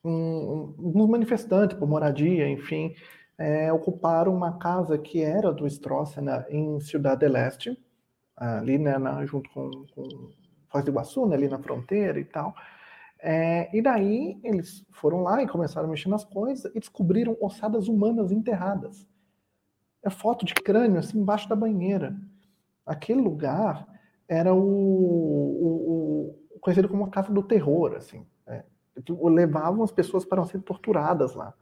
um, uns manifestantes por moradia, enfim, é, ocuparam uma casa que era do Stroessner em Ciudad del Este, ali né, na, junto com, com Foz do Iguaçu, né, ali na fronteira e tal. É, e daí eles foram lá e começaram a mexer nas coisas e descobriram ossadas humanas enterradas. É foto de crânio assim embaixo da banheira. Aquele lugar era o, o, o conhecido como a casa do terror, assim levavam as pessoas para serem torturadas lá.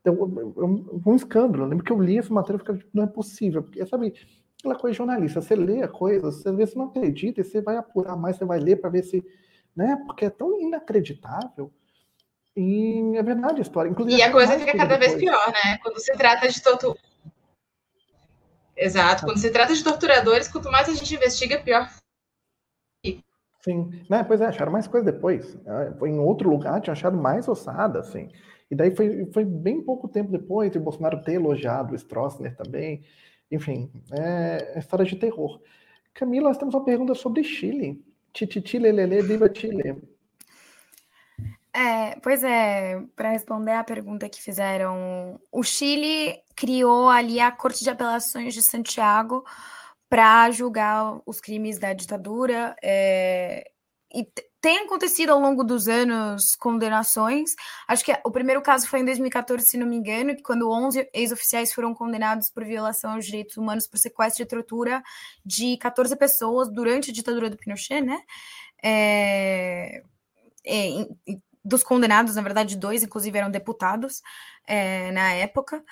Então, um escândalo. Eu lembro que eu li essa matéria e ficava, não é possível, porque, sabe, aquela coisa jornalista, você lê a coisa, você vê se não acredita, e você vai apurar mais, você vai ler para ver se, né, porque é tão inacreditável. E é verdade a história. Inclusive, e a coisa fica cada depois. vez pior, né? Quando se trata de tortura. Exato. Quando se trata de torturadores, quanto mais a gente investiga, pior Sim, né? Pois é, acharam mais coisa depois. Foi em outro lugar, tinha achado mais ossada, assim. E daí foi, foi bem pouco tempo depois de Bolsonaro ter elogiado o Stroessner também. Enfim, é, história de terror. Camila, nós temos uma pergunta sobre Chile. Tititi lelele, viva Chile. É, pois é, para responder a pergunta que fizeram, o Chile criou ali a Corte de Apelações de Santiago para julgar os crimes da ditadura. É, e tem acontecido ao longo dos anos condenações. Acho que o primeiro caso foi em 2014, se não me engano, quando 11 ex-oficiais foram condenados por violação aos direitos humanos por sequestro e tortura de 14 pessoas durante a ditadura do Pinochet, né? É, é, dos condenados, na verdade, dois, inclusive, eram deputados é, na época.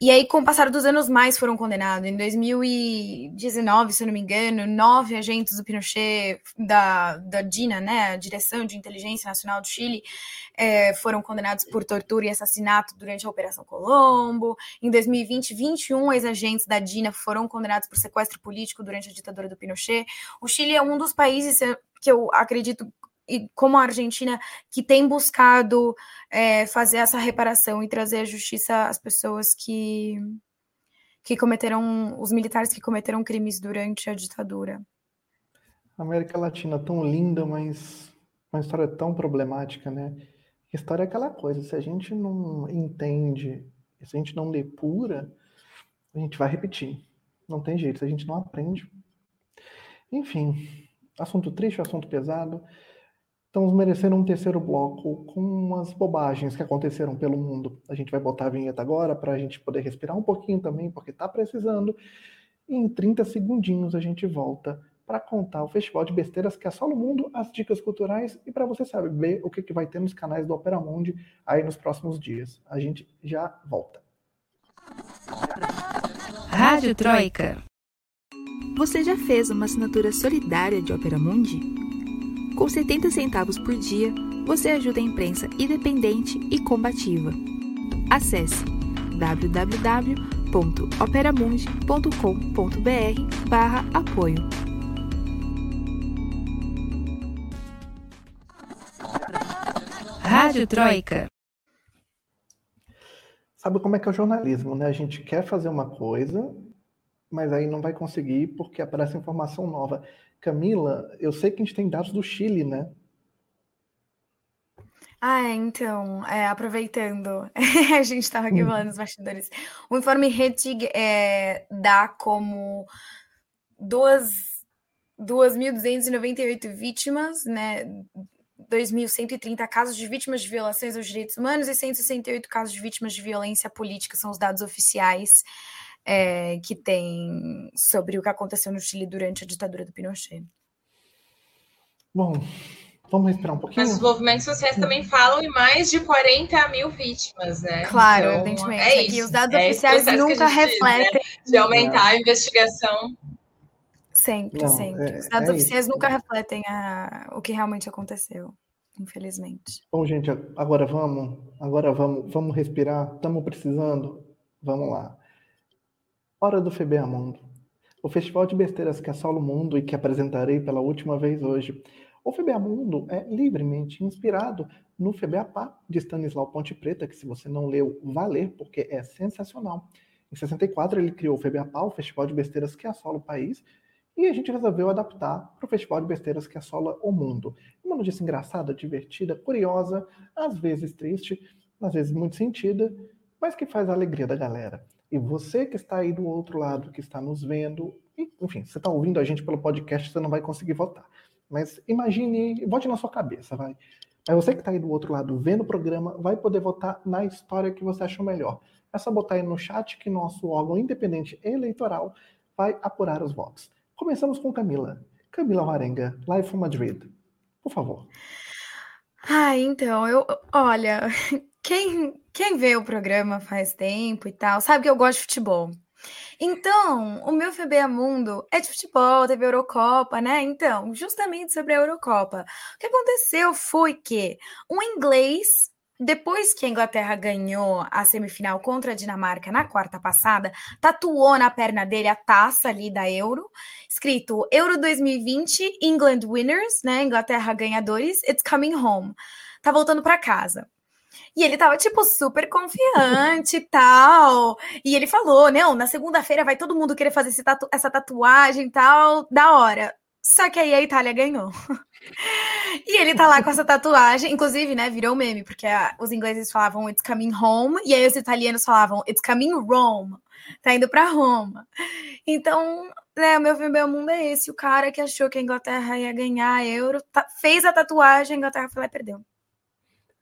E aí, com o passar dos anos, mais foram condenados. Em 2019, se eu não me engano, nove agentes do Pinochet, da, da DINA, né, a Direção de Inteligência Nacional do Chile, é, foram condenados por tortura e assassinato durante a Operação Colombo. Em 2020, 21 ex-agentes da DINA foram condenados por sequestro político durante a ditadura do Pinochet. O Chile é um dos países que eu acredito como a Argentina, que tem buscado é, fazer essa reparação e trazer a justiça às pessoas que, que cometeram, os militares que cometeram crimes durante a ditadura. América Latina tão linda, mas uma história tão problemática, né? História é aquela coisa, se a gente não entende, se a gente não depura, a gente vai repetir. Não tem jeito, se a gente não aprende. Enfim, assunto triste, assunto pesado. Estamos merecendo um terceiro bloco com umas bobagens que aconteceram pelo mundo. A gente vai botar a vinheta agora para a gente poder respirar um pouquinho também, porque está precisando. E em 30 segundinhos a gente volta para contar o festival de besteiras que assola o mundo, as dicas culturais e para você saber o que, que vai ter nos canais do Opera Mundi aí nos próximos dias. A gente já volta. Rádio Troika. Você já fez uma assinatura solidária de Opera Mundi? Com 70 centavos por dia, você ajuda a imprensa independente e combativa. Acesse www.operamundi.com.br barra apoio. Rádio Troika. Sabe como é que é o jornalismo, né? A gente quer fazer uma coisa, mas aí não vai conseguir porque aparece informação nova. Camila, eu sei que a gente tem dados do Chile, né? Ah, é, então, é, aproveitando, a gente estava aqui hum. falando nos bastidores. O informe Rettig é, dá como 2.298 vítimas, né? 2.130 casos de vítimas de violações aos direitos humanos e 168 casos de vítimas de violência política, são os dados oficiais é, que tem sobre o que aconteceu no Chile durante a ditadura do Pinochet. Bom, vamos respirar um pouquinho. Mas os movimentos sociais também falam em mais de 40 mil vítimas, né? Claro, então, evidentemente. É isso. E os dados é oficiais nunca refletem. Diz, né? De aumentar a investigação. Sempre, Não, sempre. É, os dados é oficiais isso. nunca refletem a, o que realmente aconteceu, infelizmente. Bom, gente, agora vamos, agora vamos, vamos respirar. Estamos precisando. Vamos lá. Hora do FBA Mundo. O festival de besteiras que assola o mundo e que apresentarei pela última vez hoje. O FBA Mundo é livremente inspirado no FBA Pá de Stanislau Ponte Preta, que se você não leu, vá ler, porque é sensacional. Em 64 ele criou o FBA Pá, o festival de besteiras que assola o país, e a gente resolveu adaptar para o festival de besteiras que assola o mundo. Uma notícia engraçada, divertida, curiosa, às vezes triste, às vezes muito sentida, mas que faz a alegria da galera. E você que está aí do outro lado, que está nos vendo, enfim, você está ouvindo a gente pelo podcast, você não vai conseguir votar. Mas imagine, vote na sua cabeça, vai. Mas você que está aí do outro lado vendo o programa vai poder votar na história que você achou melhor. É só botar aí no chat que nosso órgão independente eleitoral vai apurar os votos. Começamos com Camila. Camila Varenga, Live from Madrid. Por favor. Ah, então, eu. Olha, quem, quem vê o programa faz tempo e tal, sabe que eu gosto de futebol. Então, o meu FBA Mundo é de futebol, teve Eurocopa, né? Então, justamente sobre a Eurocopa. O que aconteceu foi que um inglês, depois que a Inglaterra ganhou a semifinal contra a Dinamarca na quarta passada, tatuou na perna dele a taça ali da Euro, escrito Euro 2020, England Winners, né? Inglaterra ganhadores, it's coming home. Tá voltando para casa. E ele tava, tipo, super confiante e tal. E ele falou: não, na segunda-feira vai todo mundo querer fazer tatu essa tatuagem e tal, da hora. Só que aí a Itália ganhou. e ele tá lá com essa tatuagem, inclusive, né, virou meme, porque a, os ingleses falavam it's coming home, e aí os italianos falavam it's coming Rome, tá indo pra Roma. Então, né, o meu, meu mundo é esse, o cara que achou que a Inglaterra ia ganhar a Euro, tá, fez a tatuagem, a Inglaterra foi lá e perdeu.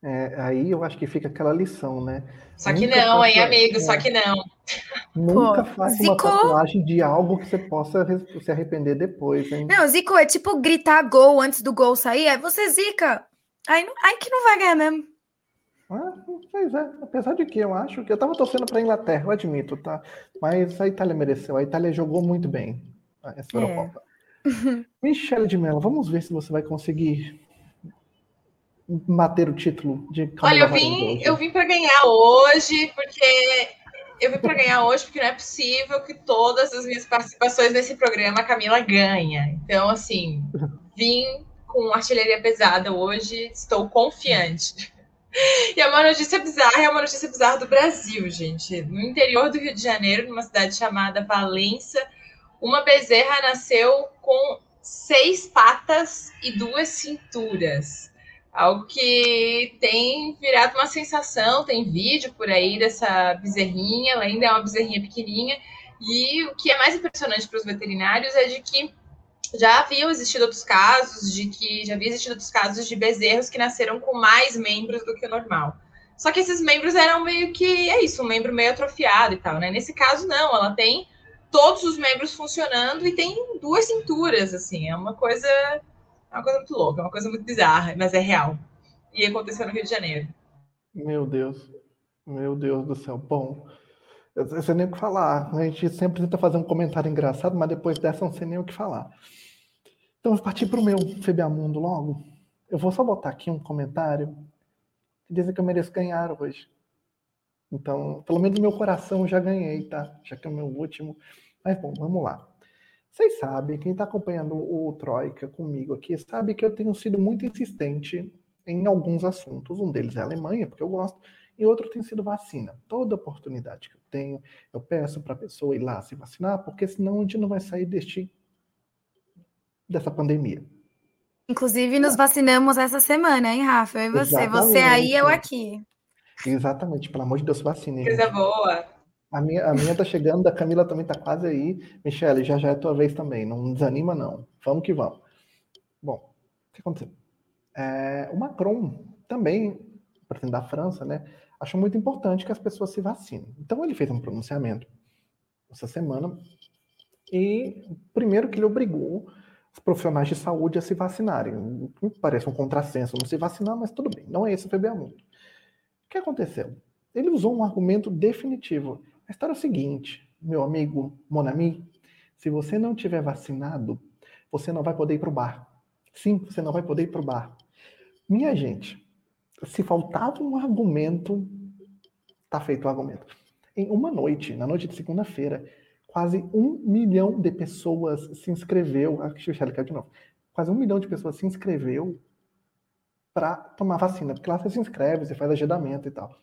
É, aí eu acho que fica aquela lição, né? Só que nunca não, hein, amigo? É, só que não. Nunca Pô, faça Zico... uma tatuagem de algo que você possa se arrepender depois, hein? Não, Zico é tipo gritar gol antes do gol sair, aí você zica. Aí, aí que não vai ganhar mesmo. Ah, pois é, apesar de que eu acho que eu tava torcendo para a Inglaterra, eu admito, tá? Mas a Itália mereceu, a Itália jogou muito bem essa é. Eurocopa. Michele de Mello, vamos ver se você vai conseguir bater o título de Camila Olha, eu vim, eu vim para ganhar hoje, porque eu vim para ganhar hoje porque não é possível que todas as minhas participações nesse programa a Camila ganha. Então, assim, vim com artilharia pesada hoje, estou confiante. E é uma notícia bizarra, é uma notícia bizarra do Brasil, gente. No interior do Rio de Janeiro, numa cidade chamada Valença, uma bezerra nasceu com seis patas e duas cinturas. Algo que tem virado uma sensação, tem vídeo por aí dessa bezerrinha, ela ainda é uma bezerrinha pequenininha. E o que é mais impressionante para os veterinários é de que já haviam existido outros casos, de que já havia existido outros casos de bezerros que nasceram com mais membros do que o normal. Só que esses membros eram meio que, é isso, um membro meio atrofiado e tal, né? Nesse caso, não, ela tem todos os membros funcionando e tem duas cinturas, assim, é uma coisa é uma coisa muito louca, é uma coisa muito bizarra, mas é real. E aconteceu no Rio de Janeiro. Meu Deus. Meu Deus do céu. Bom, eu sei nem o que falar. A gente sempre tenta fazer um comentário engraçado, mas depois dessa não sei nem o que falar. Então, vamos partir para o meu Febiamundo logo. Eu vou só botar aqui um comentário que dizem que eu mereço ganhar hoje. Então, pelo menos meu coração já ganhei, tá? Já que é o meu último. Mas, bom, vamos lá. Vocês sabem, quem está acompanhando o Troika comigo aqui, sabe que eu tenho sido muito insistente em alguns assuntos. Um deles é a Alemanha, porque eu gosto, e outro tem sido vacina. Toda oportunidade que eu tenho, eu peço para a pessoa ir lá se vacinar, porque senão a gente não vai sair deste, dessa pandemia. Inclusive, nos vacinamos essa semana, hein, Rafa? Eu e você. Exatamente. Você aí, eu aqui. Exatamente, pelo amor de Deus, vacine. Coisa boa. A minha, a minha tá chegando, a Camila também tá quase aí. Michele, já já é tua vez também. Não desanima, não. Vamos que vamos. Bom, o que aconteceu? É, o Macron também, presidente da França, né, achou muito importante que as pessoas se vacinem. Então ele fez um pronunciamento essa semana e primeiro que ele obrigou os profissionais de saúde a se vacinarem. Parece um contrassenso não se vacinar, mas tudo bem. Não é esse o PBA Mundo. O que aconteceu? Ele usou um argumento definitivo. A história é o seguinte, meu amigo Monami, se você não tiver vacinado, você não vai poder ir para o bar. Sim, você não vai poder ir para o bar. Minha gente, se faltava um argumento, tá feito o argumento. Em uma noite, na noite de segunda-feira, quase um milhão de pessoas se inscreveu. Aqui, deixa eu de novo. Quase um milhão de pessoas se inscreveu para tomar vacina, porque lá você se inscreve, você faz agendamento e tal.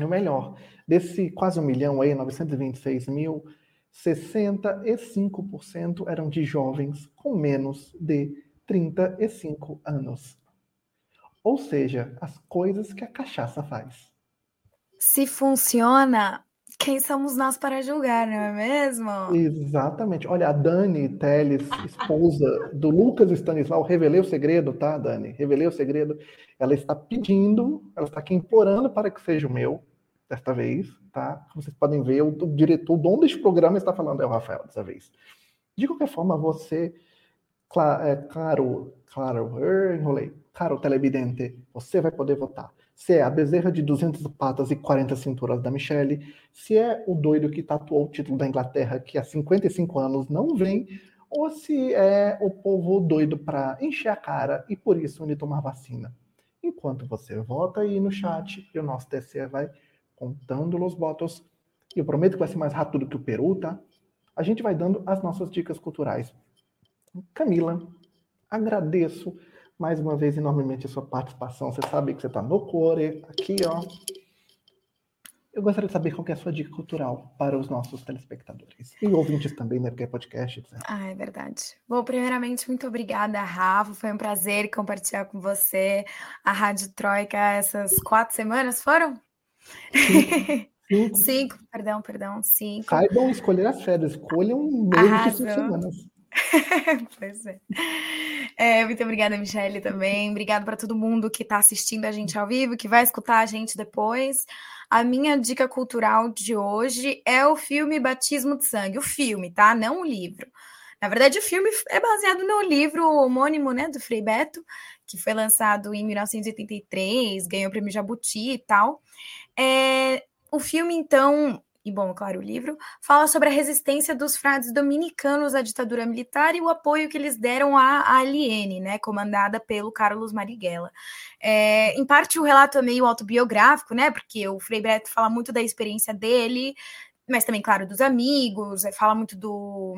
E o melhor, desse quase um milhão aí, 926 mil, 65% eram de jovens com menos de 35 anos. Ou seja, as coisas que a cachaça faz. Se funciona, quem somos nós para julgar, não é mesmo? Exatamente. Olha, a Dani Teles, esposa do Lucas Stanislau, revelei o segredo, tá, Dani? Revelei o segredo. Ela está pedindo, ela está aqui implorando para que seja o meu desta vez, tá? Como vocês podem ver, o, diretor, o dono deste programa está falando é o Rafael dessa vez. De qualquer forma, você, claro, é, claro, claro, eu enrolei, caro televidente, você vai poder votar. Se é a bezerra de 200 patas e 40 cinturas da Michelle, se é o doido que tatuou o título da Inglaterra, que há 55 anos não vem, ou se é o povo doido para encher a cara e por isso ele tomar vacina. Enquanto você vota aí no chat e o nosso TC vai contando os votos. Eu prometo que vai ser mais rápido que o Peru, tá? A gente vai dando as nossas dicas culturais. Camila, agradeço mais uma vez enormemente a sua participação. Você sabe que você está no Core, aqui, ó. Eu gostaria de saber qual é a sua dica cultural para os nossos telespectadores. E ouvintes também, né? Porque é podcast, etc. Ah, é verdade. Bom, primeiramente, muito obrigada, Rafa. Foi um prazer compartilhar com você a Rádio Troika essas quatro semanas, foram? Cinco. cinco. perdão, perdão, cinco. Saibam escolher as férias, escolham meio de cinco semanas. pois é. É, muito obrigada, Michelle, também. Obrigada para todo mundo que está assistindo a gente ao vivo, que vai escutar a gente depois. A minha dica cultural de hoje é o filme Batismo de Sangue. O filme, tá? Não o livro. Na verdade, o filme é baseado no livro homônimo, né, do Frei Beto, que foi lançado em 1983, ganhou o prêmio Jabuti e tal. É, o filme, então, e bom, claro, o livro, fala sobre a resistência dos frades dominicanos à ditadura militar e o apoio que eles deram à Aliene, né, comandada pelo Carlos Marighella. É, em parte o relato é meio autobiográfico, né, porque o Frei Beto fala muito da experiência dele, mas também, claro, dos amigos, é, fala muito do,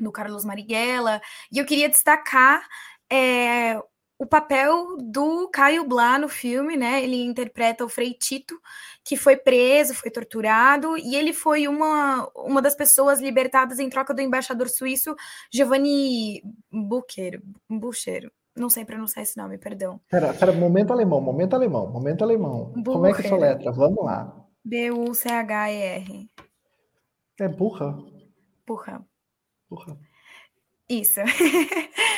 do Carlos Marighella, e eu queria destacar é, o papel do Caio Blá no filme, né? Ele interpreta o Frei Tito, que foi preso, foi torturado, e ele foi uma, uma das pessoas libertadas em troca do embaixador suíço Giovanni Bucher, Bucher. Não sei pronunciar esse nome, perdão. Pera, pera, momento alemão, momento alemão, momento alemão. Bucher. Como é que é letra? Vamos lá. B-U-C-H-E-R. É burra. Burra. Burra. Isso.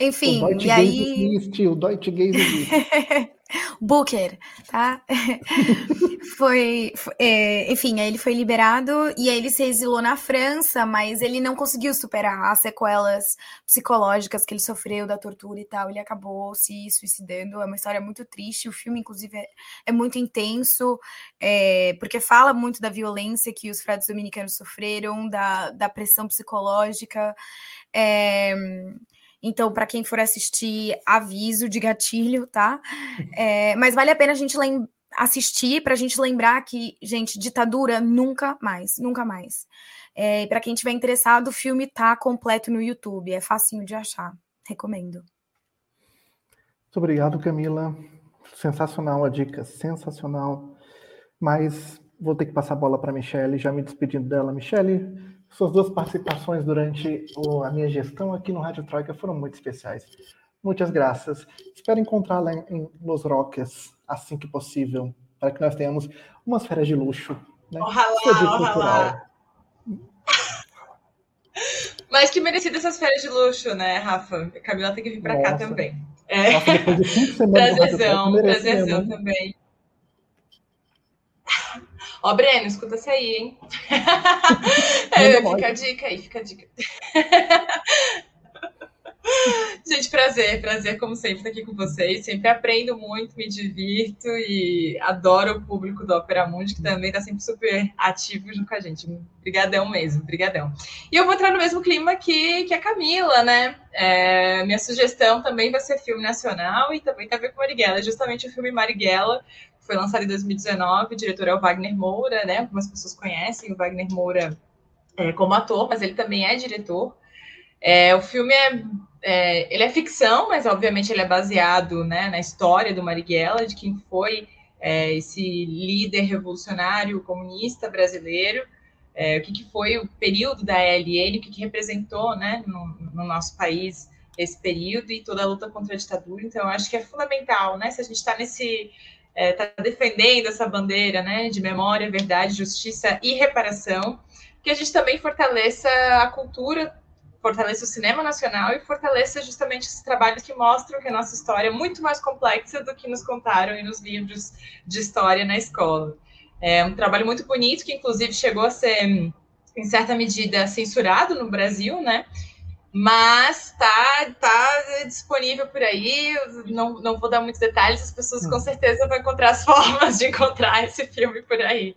Enfim, o e aí. Existe, o Deutsche Gaze existe. Booker, tá? foi, foi é, enfim, aí ele foi liberado e aí ele se exilou na França, mas ele não conseguiu superar as sequelas psicológicas que ele sofreu da tortura e tal. Ele acabou se suicidando. É uma história muito triste. O filme, inclusive, é, é muito intenso, é, porque fala muito da violência que os frades dominicanos sofreram, da, da pressão psicológica. É, então, para quem for assistir, aviso de gatilho, tá? É, mas vale a pena a gente assistir para a gente lembrar que, gente, ditadura nunca mais, nunca mais. É, para quem tiver interessado, o filme tá completo no YouTube, é facinho de achar. Recomendo. Muito obrigado, Camila. Sensacional a dica, sensacional. Mas vou ter que passar a bola para a Michelle, já me despedindo dela. Michelle, suas duas participações durante a minha gestão aqui no Rádio Troika foram muito especiais. Muitas graças. Espero encontrá-la em Los Roques assim que possível, para que nós tenhamos umas férias de luxo. Né? Ojalá, ojalá. Mas que merecido essas férias de luxo, né, Rafa? A Camila tem que vir para cá também. É. Nossa, depois de cinco semanas prazerzão, prazerzão também. Ó, Breno, escuta essa aí, hein? é, fica a dica aí, fica a dica. Gente, prazer, prazer como sempre estar aqui com vocês. Sempre aprendo muito, me divirto e adoro o público do Opera Mundi, que também está sempre super ativo junto com a gente. Obrigadão mesmo, brigadão. E eu vou entrar no mesmo clima que, que a Camila, né? É, minha sugestão também vai ser filme nacional e também tem a ver com Marighella, justamente o filme Marighella, foi lançado em 2019, o diretor é o Wagner Moura, né? Algumas pessoas conhecem o Wagner Moura é, como ator, mas ele também é diretor. É, o filme é, é, ele é ficção, mas obviamente ele é baseado né, na história do Marighella, de quem foi é, esse líder revolucionário comunista brasileiro, é, o que, que, foi o período da ELN, o que, que representou né, no, no, nosso país esse período e toda a luta contra a ditadura. Então, acho que é fundamental, né? Se a gente está nesse está é, tá defendendo essa bandeira né, de memória, verdade, justiça e reparação, que a gente também fortaleça a cultura, fortaleça o cinema nacional e fortaleça justamente esses trabalhos que mostram que a nossa história é muito mais complexa do que nos contaram nos livros de história na escola. É um trabalho muito bonito, que inclusive chegou a ser, em certa medida, censurado no Brasil, né? Mas tá, tá disponível por aí. Não, não vou dar muitos detalhes, as pessoas com hum. certeza vão encontrar as formas de encontrar esse filme por aí.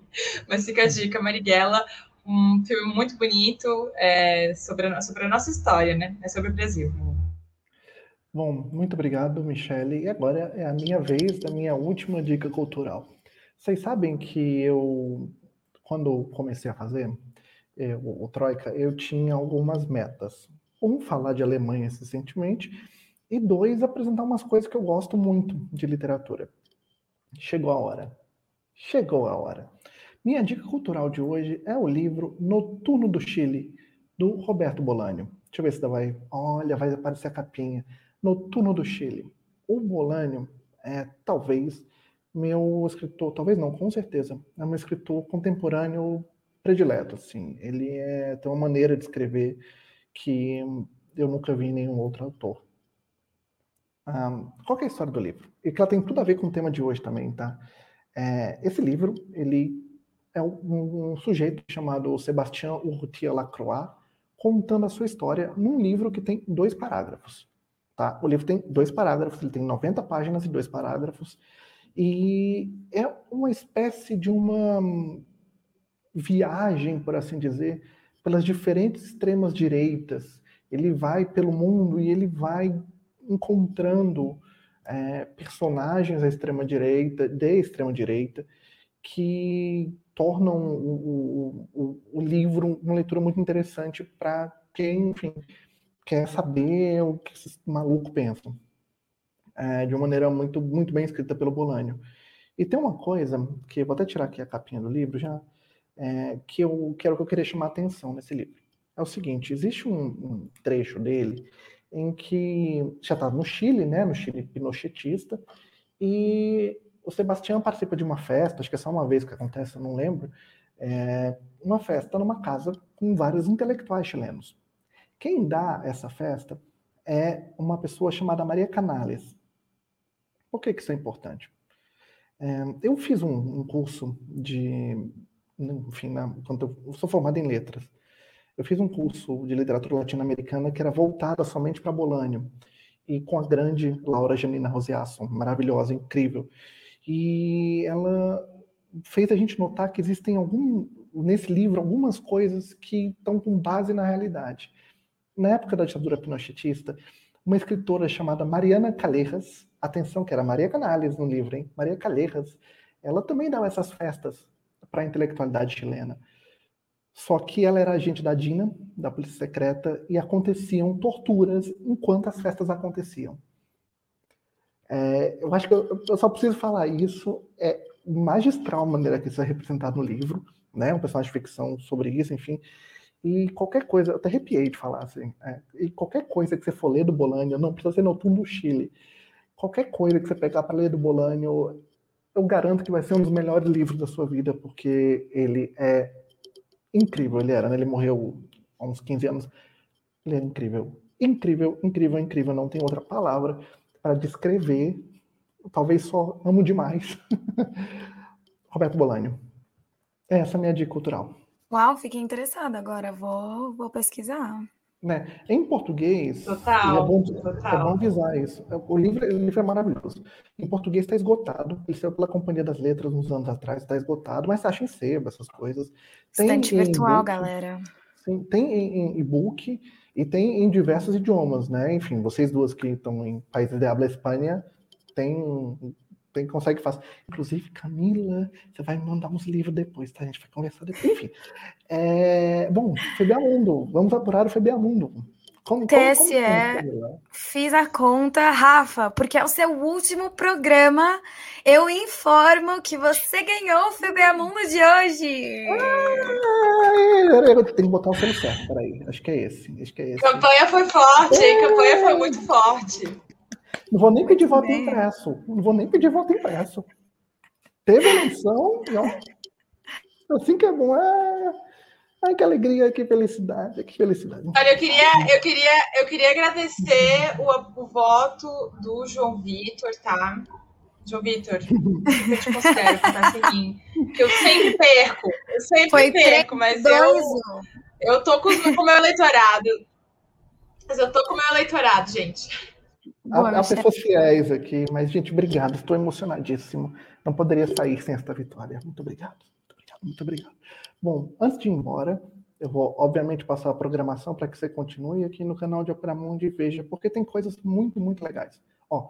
Mas fica a dica, Marighella, um filme muito bonito é, sobre, a, sobre a nossa história, né? É sobre o Brasil. Bom, muito obrigado, Michele. E agora é a minha vez da minha última dica cultural. Vocês sabem que eu, quando comecei a fazer eu, o, o Troika, eu tinha algumas metas um, falar de Alemanha recentemente, e dois, apresentar umas coisas que eu gosto muito de literatura. Chegou a hora. Chegou a hora. Minha dica cultural de hoje é o livro Noturno do Chile, do Roberto Bolanho. Deixa eu ver se vai. Olha, vai aparecer a capinha. Noturno do Chile. O Bolanho é talvez meu escritor, talvez não, com certeza, é meu escritor contemporâneo predileto. Assim. Ele é, tem uma maneira de escrever que eu nunca vi nenhum outro autor. Um, qual é a história do livro? E que ela tem tudo a ver com o tema de hoje também, tá? É, esse livro, ele é um, um sujeito chamado Sebastião Urrutia Lacroix contando a sua história num livro que tem dois parágrafos. Tá? O livro tem dois parágrafos, ele tem 90 páginas e dois parágrafos, e é uma espécie de uma viagem, por assim dizer, pelas diferentes extremas direitas. Ele vai pelo mundo e ele vai encontrando é, personagens da extrema direita, de extrema direita, que tornam o, o, o livro uma leitura muito interessante para quem, enfim, quer saber o que esses malucos pensam. É, de uma maneira muito, muito bem escrita pelo Bolânio. E tem uma coisa, que vou até tirar aqui a capinha do livro já, é, que, eu, que era o que eu queria chamar a atenção nesse livro. É o seguinte, existe um, um trecho dele em que já estava no Chile, né, no Chile pinochetista, e o Sebastião participa de uma festa, acho que é só uma vez que acontece, eu não lembro, é, uma festa numa casa com vários intelectuais chilenos. Quem dá essa festa é uma pessoa chamada Maria Canales. Por que, que isso é importante? É, eu fiz um, um, curso de, enfim, na, quando eu, eu sou formado em letras, eu fiz um curso de literatura latino-americana que era voltado somente para Bolânio e com a grande Laura Janina Rosiasson, maravilhosa, incrível. E ela fez a gente notar que existem algum nesse livro algumas coisas que estão com base na realidade. Na época da ditadura pinochetista, uma escritora chamada Mariana Callejas, atenção que era Maria Canales no livro, hein? Maria Callejas, ela também dava essas festas para a intelectualidade chilena. Só que ela era agente da DINA, da Polícia Secreta, e aconteciam torturas enquanto as festas aconteciam. É, eu acho que eu, eu, só preciso falar isso. É magistral a maneira que isso é representado no livro, né? Um personagem de ficção sobre isso, enfim. E qualquer coisa, eu até arrepiei de falar assim. É, e qualquer coisa que você for ler do Bolânio, não precisa ser Noturno do Chile. Qualquer coisa que você pegar para ler do Bolânio, eu garanto que vai ser um dos melhores livros da sua vida, porque ele é incrível. Ele era, né? Ele morreu há uns 15 anos. Ele é incrível. Incrível, incrível, incrível. Não tem outra palavra para descrever, talvez só amo demais, Roberto Bolanho. Essa é a minha dica cultural. Uau, fiquei interessada agora, vou, vou pesquisar. Né? Em português, total, é, bom, total. é bom avisar isso. O livro, o livro é maravilhoso. Em português está esgotado. Ele saiu pela Companhia das Letras uns anos atrás, está esgotado, mas acha em sebo, essas coisas. Tem Estante virtual, galera. Sim, tem em e-book e tem em diversos idiomas, né? Enfim, vocês duas que estão em países de habla Espanha, tem, tem consegue fazer. Inclusive, Camila, você vai me mandar uns livros depois, tá? A gente vai conversar depois. Enfim. É, bom, Febiamundo, vamos apurar o Febiamundo. Como, TSE, como, fiz a conta, Rafa, porque é o seu último programa. Eu informo que você ganhou o Febeamundo de hoje. Ah, eu tenho que botar o selo certo, peraí. Acho que é esse. Acho que é esse. Campanha foi forte, hein? Campanha foi muito forte. Não vou nem pedir voto impresso. Não vou nem pedir voto impresso. Teve eleição e ó. Assim que é bom. É... Ai, que alegria, que felicidade, que felicidade. Olha, eu queria, eu queria, eu queria agradecer o, o voto do João Vitor, tá? João Vitor, eu te considero que em mim. Que eu sempre perco. Eu sempre Foi perco, mas eu, eu tô com, com o meu eleitorado. Mas eu tô com o meu eleitorado, gente. Há, há pessoas fiéis aqui, mas, gente, obrigado. Estou emocionadíssimo. Não poderia sair sem esta vitória. Muito obrigado. Muito obrigado. Muito obrigado. Bom, antes de ir embora, eu vou, obviamente, passar a programação para que você continue aqui no canal de Opera Mundi e veja, porque tem coisas muito, muito legais. Ó,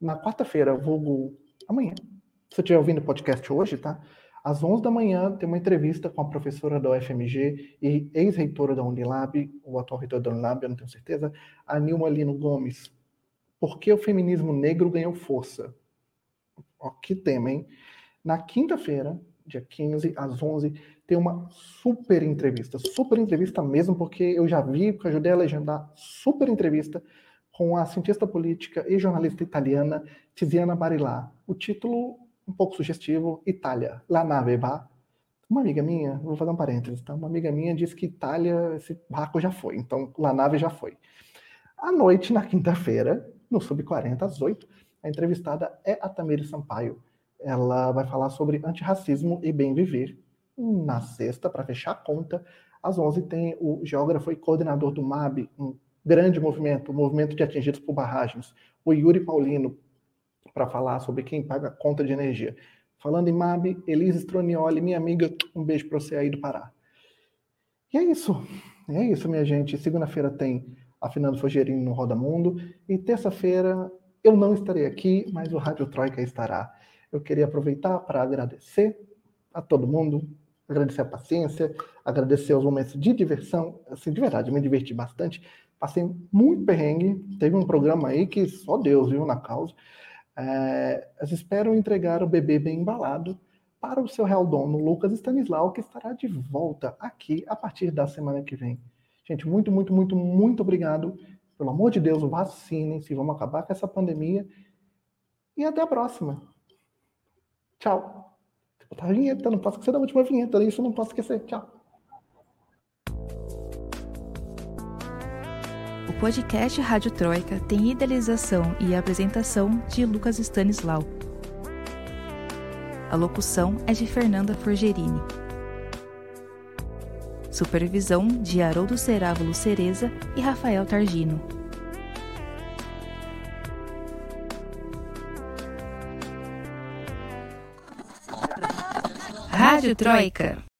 na quarta-feira, vou amanhã, se você estiver ouvindo o podcast hoje, tá? Às 11 da manhã, tem uma entrevista com a professora da UFMG e ex-reitora da Unilab, o atual reitor da Unilab, eu não tenho certeza, a Nilma Lino Gomes. Por que o feminismo negro ganhou força? Ó, que tema, hein? Na quinta-feira, dia 15, às 11, tem uma super entrevista, super entrevista mesmo, porque eu já vi, porque ajudei a legendar, super entrevista com a cientista política e jornalista italiana Tiziana Barilà. O título, um pouco sugestivo, Itália, La Nave Va. Uma amiga minha, vou fazer um parênteses, tá? Uma amiga minha disse que Itália, esse barco já foi, então La Nave já foi. À noite, na quinta-feira, no Sub-40 às 8. A entrevistada é a Tamiri Sampaio. Ela vai falar sobre antirracismo e bem viver. Na sexta, para fechar a conta, às 11 tem o geógrafo e coordenador do MAB, um grande movimento, o movimento de atingidos por barragens, o Yuri Paulino, para falar sobre quem paga a conta de energia. Falando em MAB, Elise Stronioli, minha amiga, um beijo para você aí do Pará. E é isso. É isso, minha gente. Segunda-feira tem a Fernando Fogerini no Roda Mundo. E terça-feira eu não estarei aqui, mas o Rádio Troika estará. Eu queria aproveitar para agradecer a todo mundo, agradecer a paciência, agradecer os momentos de diversão. Assim, de verdade, me diverti bastante. Passei muito perrengue. Teve um programa aí que só Deus viu na causa. É, espero entregar o bebê bem embalado para o seu real dono, Lucas Stanislau, que estará de volta aqui a partir da semana que vem. Gente, muito, muito, muito, muito obrigado. Pelo amor de Deus, vacinem-se, vamos acabar com essa pandemia. E até a próxima. Tchau. Vou botar a vinheta, não posso esquecer da última vinheta, isso não posso esquecer. Tchau. O podcast Rádio Troika tem idealização e apresentação de Lucas Stanislau. A locução é de Fernanda Forgerini. Supervisão de Haroldo Cerávulo Cereza e Rafael Targino. Rádio Troika.